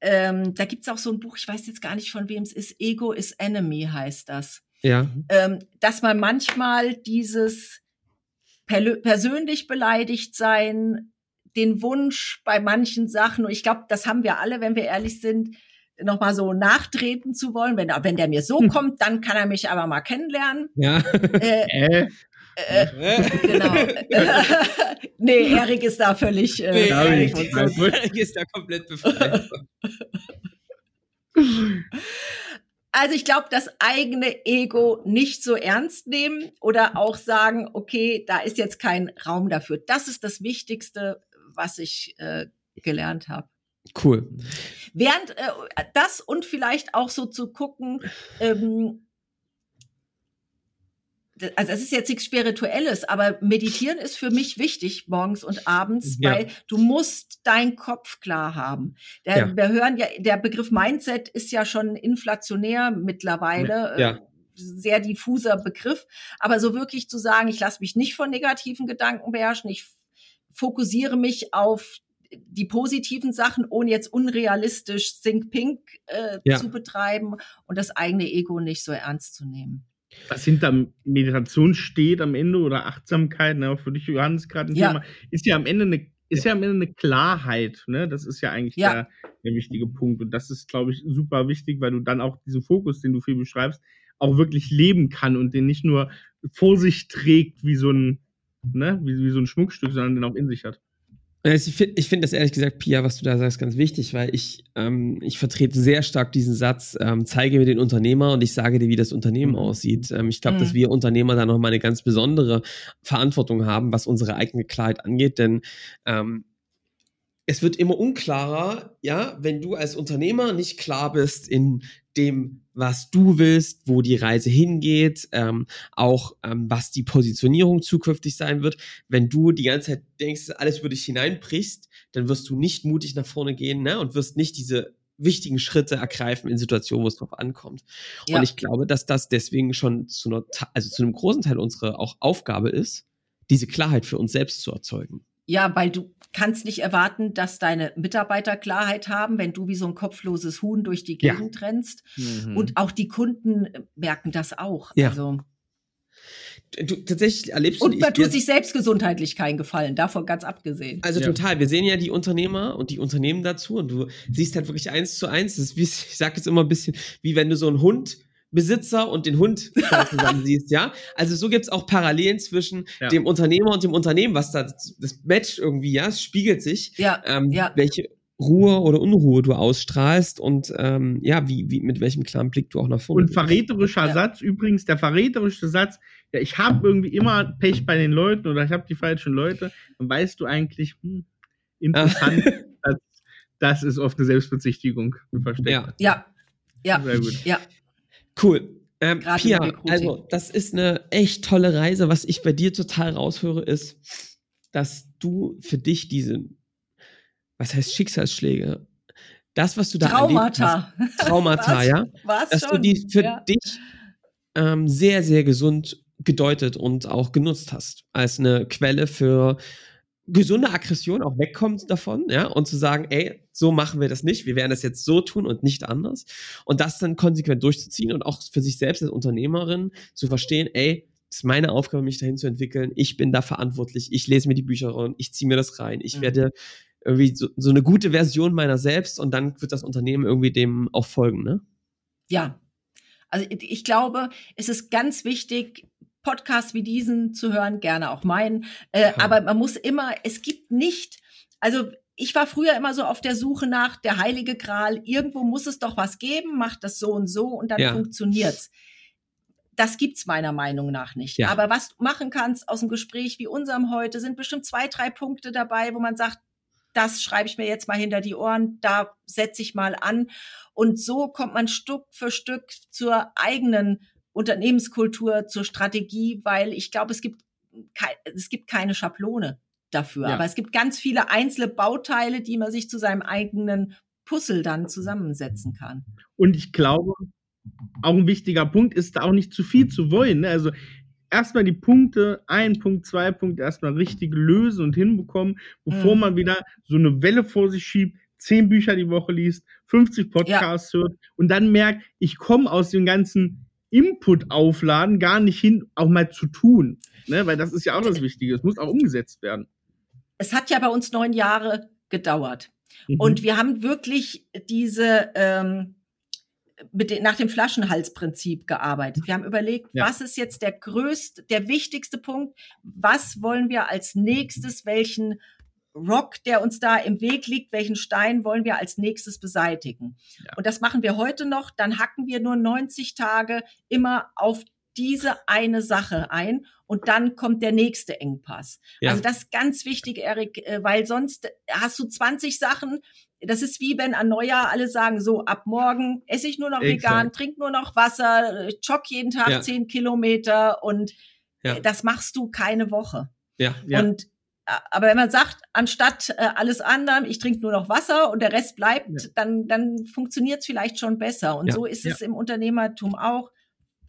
ähm, da gibt es auch so ein Buch, ich weiß jetzt gar nicht von wem es ist, Ego is Enemy heißt das. Ja. Ähm, dass man manchmal dieses persönlich beleidigt sein, den Wunsch bei manchen Sachen, und ich glaube, das haben wir alle, wenn wir ehrlich sind, nochmal so nachtreten zu wollen. Wenn, wenn der mir so hm. kommt, dann kann er mich aber mal kennenlernen. Ja. Äh, äh, äh, genau. nee, Erik ist da völlig. Äh, nee, Erik. Erik ist da komplett befreit. Also ich glaube, das eigene Ego nicht so ernst nehmen oder auch sagen, okay, da ist jetzt kein Raum dafür. Das ist das Wichtigste, was ich äh, gelernt habe. Cool. Während äh, das und vielleicht auch so zu gucken, ähm, also es ist jetzt nichts Spirituelles, aber meditieren ist für mich wichtig morgens und abends, ja. weil du musst deinen Kopf klar haben. Der, ja. Wir hören ja, der Begriff Mindset ist ja schon inflationär mittlerweile. Ja. Äh, sehr diffuser Begriff, aber so wirklich zu sagen, ich lasse mich nicht von negativen Gedanken beherrschen, ich fokussiere mich auf die positiven Sachen, ohne jetzt unrealistisch Think Pink äh, zu betreiben und das eigene Ego nicht so ernst zu nehmen. Was hinter Meditation steht am Ende oder Achtsamkeit, ne, für dich, Johannes, gerade ein ja. Thema, ist ja am Ende eine ist ja am Ende eine Klarheit, ne? Das ist ja eigentlich ja. Der, der wichtige Punkt. Und das ist, glaube ich, super wichtig, weil du dann auch diesen Fokus, den du viel beschreibst, auch wirklich leben kann und den nicht nur vor sich trägt wie so ein, ne, wie, wie so ein Schmuckstück, sondern den auch in sich hat. Ich finde find das ehrlich gesagt, Pia, was du da sagst, ganz wichtig, weil ich, ähm, ich vertrete sehr stark diesen Satz, ähm, zeige mir den Unternehmer und ich sage dir, wie das Unternehmen mhm. aussieht. Ähm, ich glaube, mhm. dass wir Unternehmer da nochmal eine ganz besondere Verantwortung haben, was unsere eigene Klarheit angeht, denn ähm, es wird immer unklarer, ja, wenn du als Unternehmer nicht klar bist in dem, was du willst, wo die Reise hingeht, ähm, auch ähm, was die Positionierung zukünftig sein wird. Wenn du die ganze Zeit denkst, alles über dich hineinbrichst, dann wirst du nicht mutig nach vorne gehen ne? und wirst nicht diese wichtigen Schritte ergreifen in Situationen, wo es drauf ankommt. Ja. Und ich glaube, dass das deswegen schon zu einer, also zu einem großen Teil unsere auch Aufgabe ist, diese Klarheit für uns selbst zu erzeugen. Ja, weil du kannst nicht erwarten, dass deine Mitarbeiter Klarheit haben, wenn du wie so ein kopfloses Huhn durch die Gegend ja. rennst. Mhm. Und auch die Kunden äh, merken das auch. Ja. Also, du, tatsächlich erlebst und man tut sich selbst gesundheitlich keinen Gefallen, davon ganz abgesehen. Also ja. total. Wir sehen ja die Unternehmer und die Unternehmen dazu und du siehst halt wirklich eins zu eins. Das ist wie, ich sage jetzt immer ein bisschen, wie wenn du so einen Hund Besitzer und den Hund zusammen siehst, ja. Also so gibt's auch Parallelen zwischen ja. dem Unternehmer und dem Unternehmen, was da das Match irgendwie, ja, es spiegelt sich, ja. Ähm, ja. welche Ruhe oder Unruhe du ausstrahlst und ähm, ja, wie, wie, mit welchem klaren Blick du auch nach vorne Und verräterischer ja. Satz, übrigens, der verräterische Satz, ja, ich habe irgendwie immer Pech bei den Leuten oder ich habe die falschen Leute, dann weißt du eigentlich, hm, interessant, das, das, ist oft eine Selbstbezichtigung. Ja. ja. Ja. Sehr gut. Ja. Cool. Ähm, Pia, also das ist eine echt tolle Reise. Was ich bei dir total raushöre, ist, dass du für dich diese, was heißt Schicksalsschläge, das, was du da Traumata. Hast, Traumata, was, ja, was dass schon? du die für ja. dich ähm, sehr, sehr gesund gedeutet und auch genutzt hast als eine Quelle für gesunde Aggression auch wegkommt davon, ja, und zu sagen, ey, so machen wir das nicht, wir werden das jetzt so tun und nicht anders. Und das dann konsequent durchzuziehen und auch für sich selbst als Unternehmerin zu verstehen, ey, es ist meine Aufgabe, mich dahin zu entwickeln. Ich bin da verantwortlich. Ich lese mir die Bücher und ich ziehe mir das rein. Ich mhm. werde irgendwie so, so eine gute Version meiner selbst und dann wird das Unternehmen irgendwie dem auch folgen, ne? Ja. Also ich glaube, es ist ganz wichtig, Podcasts wie diesen zu hören, gerne auch meinen. Äh, aber man muss immer, es gibt nicht, also ich war früher immer so auf der Suche nach der heilige Gral. Irgendwo muss es doch was geben, macht das so und so und dann ja. funktioniert's. Das gibt's meiner Meinung nach nicht. Ja. Aber was du machen kannst aus einem Gespräch wie unserem heute, sind bestimmt zwei, drei Punkte dabei, wo man sagt, das schreibe ich mir jetzt mal hinter die Ohren, da setze ich mal an. Und so kommt man Stück für Stück zur eigenen Unternehmenskultur, zur Strategie, weil ich glaube, es gibt, es gibt keine Schablone dafür. Ja. Aber es gibt ganz viele einzelne Bauteile, die man sich zu seinem eigenen Puzzle dann zusammensetzen kann. Und ich glaube, auch ein wichtiger Punkt ist, auch nicht zu viel zu wollen. Ne? Also erstmal die Punkte, ein Punkt, zwei Punkte erstmal richtig lösen und hinbekommen, bevor mhm. man wieder so eine Welle vor sich schiebt, zehn Bücher die Woche liest, 50 Podcasts ja. hört und dann merkt, ich komme aus dem ganzen Input aufladen gar nicht hin, auch mal zu tun. Ne? Weil das ist ja auch das Wichtige. Es muss auch umgesetzt werden. Es hat ja bei uns neun Jahre gedauert. Mhm. Und wir haben wirklich diese ähm, den, nach dem Flaschenhalsprinzip gearbeitet. Wir haben überlegt, ja. was ist jetzt der größte, der wichtigste Punkt? Was wollen wir als nächstes? Welchen Rock, der uns da im Weg liegt, welchen Stein wollen wir als nächstes beseitigen? Ja. Und das machen wir heute noch. Dann hacken wir nur 90 Tage immer auf diese eine Sache ein und dann kommt der nächste Engpass. Ja. Also das ist ganz wichtig, Erik, äh, weil sonst hast du 20 Sachen. Das ist wie wenn an Neujahr alle sagen, so ab morgen esse ich nur noch Exakt. vegan, trink nur noch Wasser, jogg jeden Tag ja. 10 Kilometer und ja. das machst du keine Woche. Ja. Und aber wenn man sagt, anstatt äh, alles andere, ich trinke nur noch Wasser und der Rest bleibt, ja. dann, dann funktioniert es vielleicht schon besser. Und ja. so ist es im Unternehmertum auch.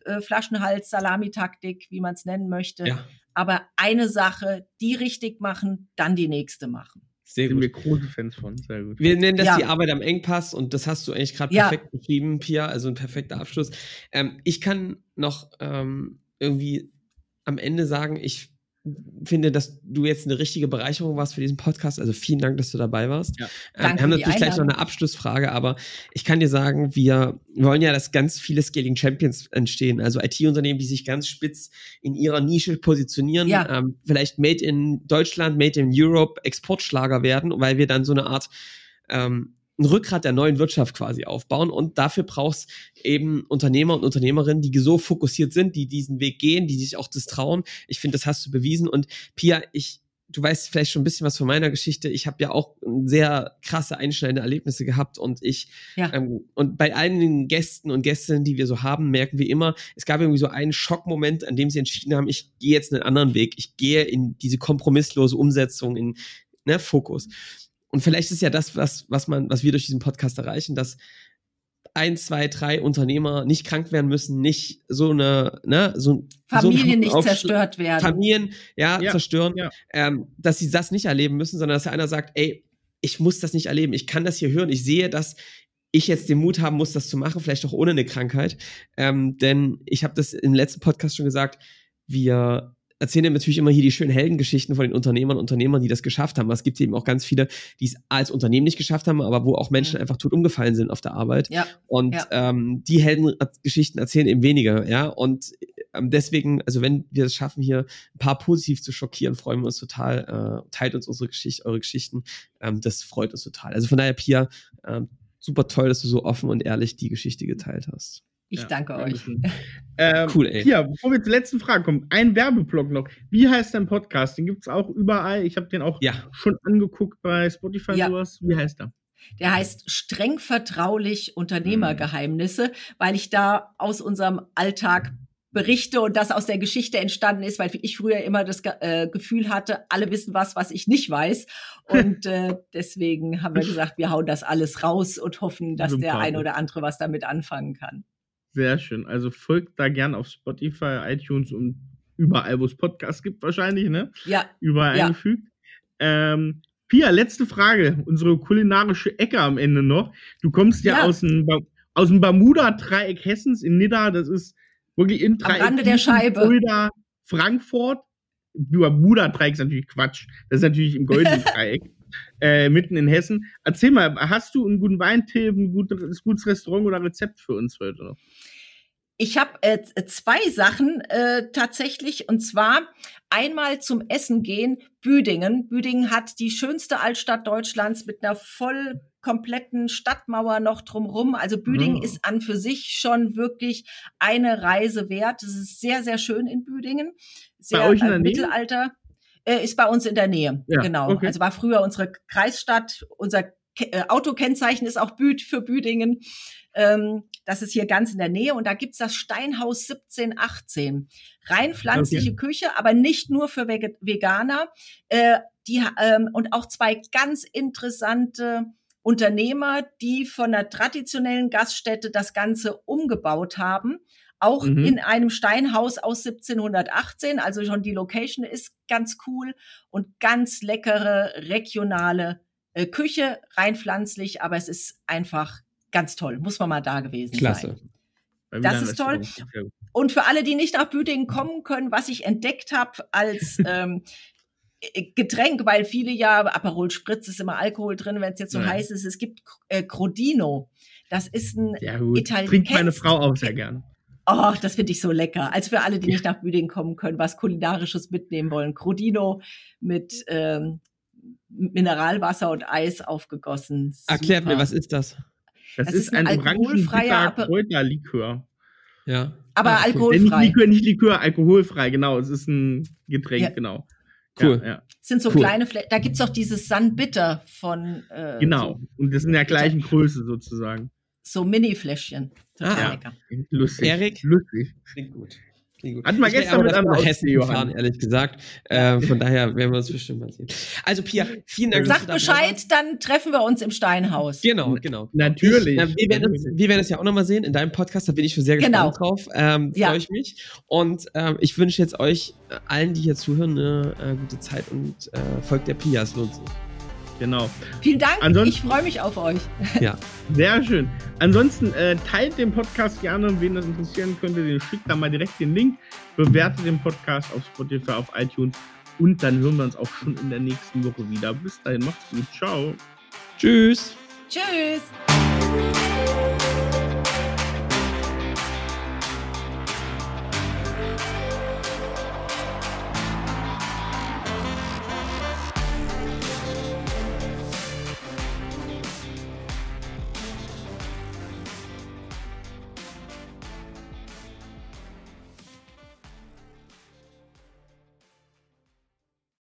Äh, Flaschenhals, Salamitaktik, wie man es nennen möchte. Ja. Aber eine Sache, die richtig machen, dann die nächste machen. Sehr gut. Sind wir große Fans von. Sehr gut. Wir nennen das ja. die Arbeit am Engpass und das hast du eigentlich gerade perfekt ja. beschrieben, Pia. Also ein perfekter Abschluss. Ähm, ich kann noch ähm, irgendwie am Ende sagen, ich finde, dass du jetzt eine richtige Bereicherung warst für diesen Podcast. Also vielen Dank, dass du dabei warst. Ja. Ähm, wir haben natürlich gleich noch eine Abschlussfrage, aber ich kann dir sagen, wir wollen ja, dass ganz viele Scaling Champions entstehen. Also IT-Unternehmen, die sich ganz spitz in ihrer Nische positionieren. Ja. Ähm, vielleicht Made in Deutschland, Made in Europe, Exportschlager werden, weil wir dann so eine Art ähm, ein Rückgrat der neuen Wirtschaft quasi aufbauen. Und dafür brauchst eben Unternehmer und Unternehmerinnen, die so fokussiert sind, die diesen Weg gehen, die sich auch das trauen. Ich finde, das hast du bewiesen. Und Pia, ich, du weißt vielleicht schon ein bisschen was von meiner Geschichte. Ich habe ja auch sehr krasse einschneidende Erlebnisse gehabt und ich ja. ähm, und bei allen Gästen und Gästinnen, die wir so haben, merken wir immer, es gab irgendwie so einen Schockmoment, an dem sie entschieden haben, ich gehe jetzt einen anderen Weg, ich gehe in diese kompromisslose Umsetzung, in ne, Fokus. Und vielleicht ist ja das, was, was man, was wir durch diesen Podcast erreichen, dass ein, zwei, drei Unternehmer nicht krank werden müssen, nicht so eine, ne, so Familien so nicht zerstört werden. Familien, ja, ja zerstören, ja. Ähm, dass sie das nicht erleben müssen, sondern dass einer sagt, ey, ich muss das nicht erleben, ich kann das hier hören, ich sehe, dass ich jetzt den Mut haben muss, das zu machen, vielleicht auch ohne eine Krankheit. Ähm, denn ich habe das im letzten Podcast schon gesagt, wir erzählen natürlich immer hier die schönen Heldengeschichten von den Unternehmern und Unternehmern, die das geschafft haben. Aber es gibt eben auch ganz viele, die es als Unternehmen nicht geschafft haben, aber wo auch Menschen einfach tot umgefallen sind auf der Arbeit. Ja. Und ja. Ähm, die Heldengeschichten erzählen eben weniger, ja. Und ähm, deswegen, also wenn wir es schaffen, hier ein paar positiv zu schockieren, freuen wir uns total. Äh, teilt uns unsere Geschichte, eure Geschichten. Ähm, das freut uns total. Also von daher, Pia, ähm, super toll, dass du so offen und ehrlich die Geschichte geteilt hast. Ich ja, danke euch. Ähm, cool, ey. Ja, bevor wir zur letzten Frage kommen, ein Werbeblock noch. Wie heißt dein Podcast? Den gibt es auch überall. Ich habe den auch ja. schon angeguckt bei Spotify ja. sowas. Wie heißt er? Der heißt streng vertraulich Unternehmergeheimnisse, weil ich da aus unserem Alltag berichte und das aus der Geschichte entstanden ist, weil ich früher immer das äh, Gefühl hatte, alle wissen was, was ich nicht weiß. Und äh, deswegen haben wir gesagt, wir hauen das alles raus und hoffen, dass der ein oder andere was damit anfangen kann. Sehr schön. Also folgt da gern auf Spotify, iTunes und überall, wo es Podcasts gibt, wahrscheinlich, ne? Ja. Überall ja. eingefügt. Ähm, Pia, letzte Frage. Unsere kulinarische Ecke am Ende noch. Du kommst ja, ja. aus dem, aus dem Bermuda-Dreieck Hessens in Nidda. Das ist wirklich in Dreieck. Am Rande der Scheibe. Fulda, Frankfurt. Bermuda-Dreieck ist natürlich Quatsch. Das ist natürlich im goldenen Dreieck äh, mitten in Hessen. Erzähl mal, hast du einen guten Weintipp, ein gutes, gutes Restaurant oder Rezept für uns heute noch? Ich habe äh, zwei Sachen äh, tatsächlich und zwar einmal zum Essen gehen Büdingen. Büdingen hat die schönste Altstadt Deutschlands mit einer voll kompletten Stadtmauer noch drumrum. Also Büdingen oh. ist an für sich schon wirklich eine Reise wert. Es ist sehr sehr schön in Büdingen. Sehr Bei euch in der äh, Mittelalter. Äh, ist bei uns in der Nähe. Ja, genau. Okay. Also war früher unsere Kreisstadt. Unser Ke äh, Autokennzeichen ist auch Büd für Büdingen. Ähm, das ist hier ganz in der Nähe und da gibt's das Steinhaus 1718. Rein pflanzliche okay. Küche, aber nicht nur für Veg Veganer. Äh, die, ähm, und auch zwei ganz interessante Unternehmer, die von der traditionellen Gaststätte das Ganze umgebaut haben auch mhm. in einem Steinhaus aus 1718. Also schon die Location ist ganz cool und ganz leckere regionale äh, Küche, rein pflanzlich, aber es ist einfach ganz toll. Muss man mal da gewesen Klasse. sein. Das ist toll. Und für alle, die nicht nach Büdingen kommen können, was ich entdeckt habe als ähm, äh, Getränk, weil viele ja, Aperol Spritz ist immer Alkohol drin, wenn es jetzt so ja. heiß ist. Es gibt äh, Crodino. Das ist ein ja, Italiener. Trinkt meine Frau auch sehr gern. Oh, das finde ich so lecker. Als für alle, die nicht nach Büdingen kommen können, was Kulinarisches mitnehmen wollen. Crodino mit ähm, Mineralwasser und Eis aufgegossen. Super. Erklärt mir, was ist das? Das, das ist, ist ein, ein alkoholfreier Kräuterlikör. Ja. Aber ah, alkoholfrei. Nicht Likör, nicht Likör, alkoholfrei, genau. Es ist ein Getränk, ja. genau. Cool. Ja, ja. Sind so cool. kleine Flächen. Da gibt es auch dieses Sun Bitter von. Äh, genau. So und das sind der gleichen Größe sozusagen. So Mini-Fläschchen. Total ah, lecker. Lustig. Erik? Lustig. Klingt gut. Hatten wir gestern mit einem Hessen gefahren, ehrlich gesagt. Äh, von daher werden wir uns bestimmt mal sehen. Also Pia, vielen Dank. Sag Bescheid, dann treffen wir uns im Steinhaus. Genau, genau. Natürlich. Ich, wir, werden das, wir werden das ja auch nochmal sehen in deinem Podcast. Da bin ich schon sehr gespannt genau. drauf. Ähm, ja. Freue ich mich. Und ähm, ich wünsche jetzt euch allen, die hier zuhören, eine äh, gute Zeit und äh, folgt der Pia. Es lohnt sich. Genau. Vielen Dank. Ansonsten, ich freue mich auf euch. Ja. Sehr schön. Ansonsten äh, teilt den Podcast gerne, wen das interessieren könnte. Den schickt da mal direkt den Link. Bewertet den Podcast auf Spotify, auf iTunes. Und dann hören wir uns auch schon in der nächsten Woche wieder. Bis dahin, macht's gut. Ciao. Tschüss. Tschüss.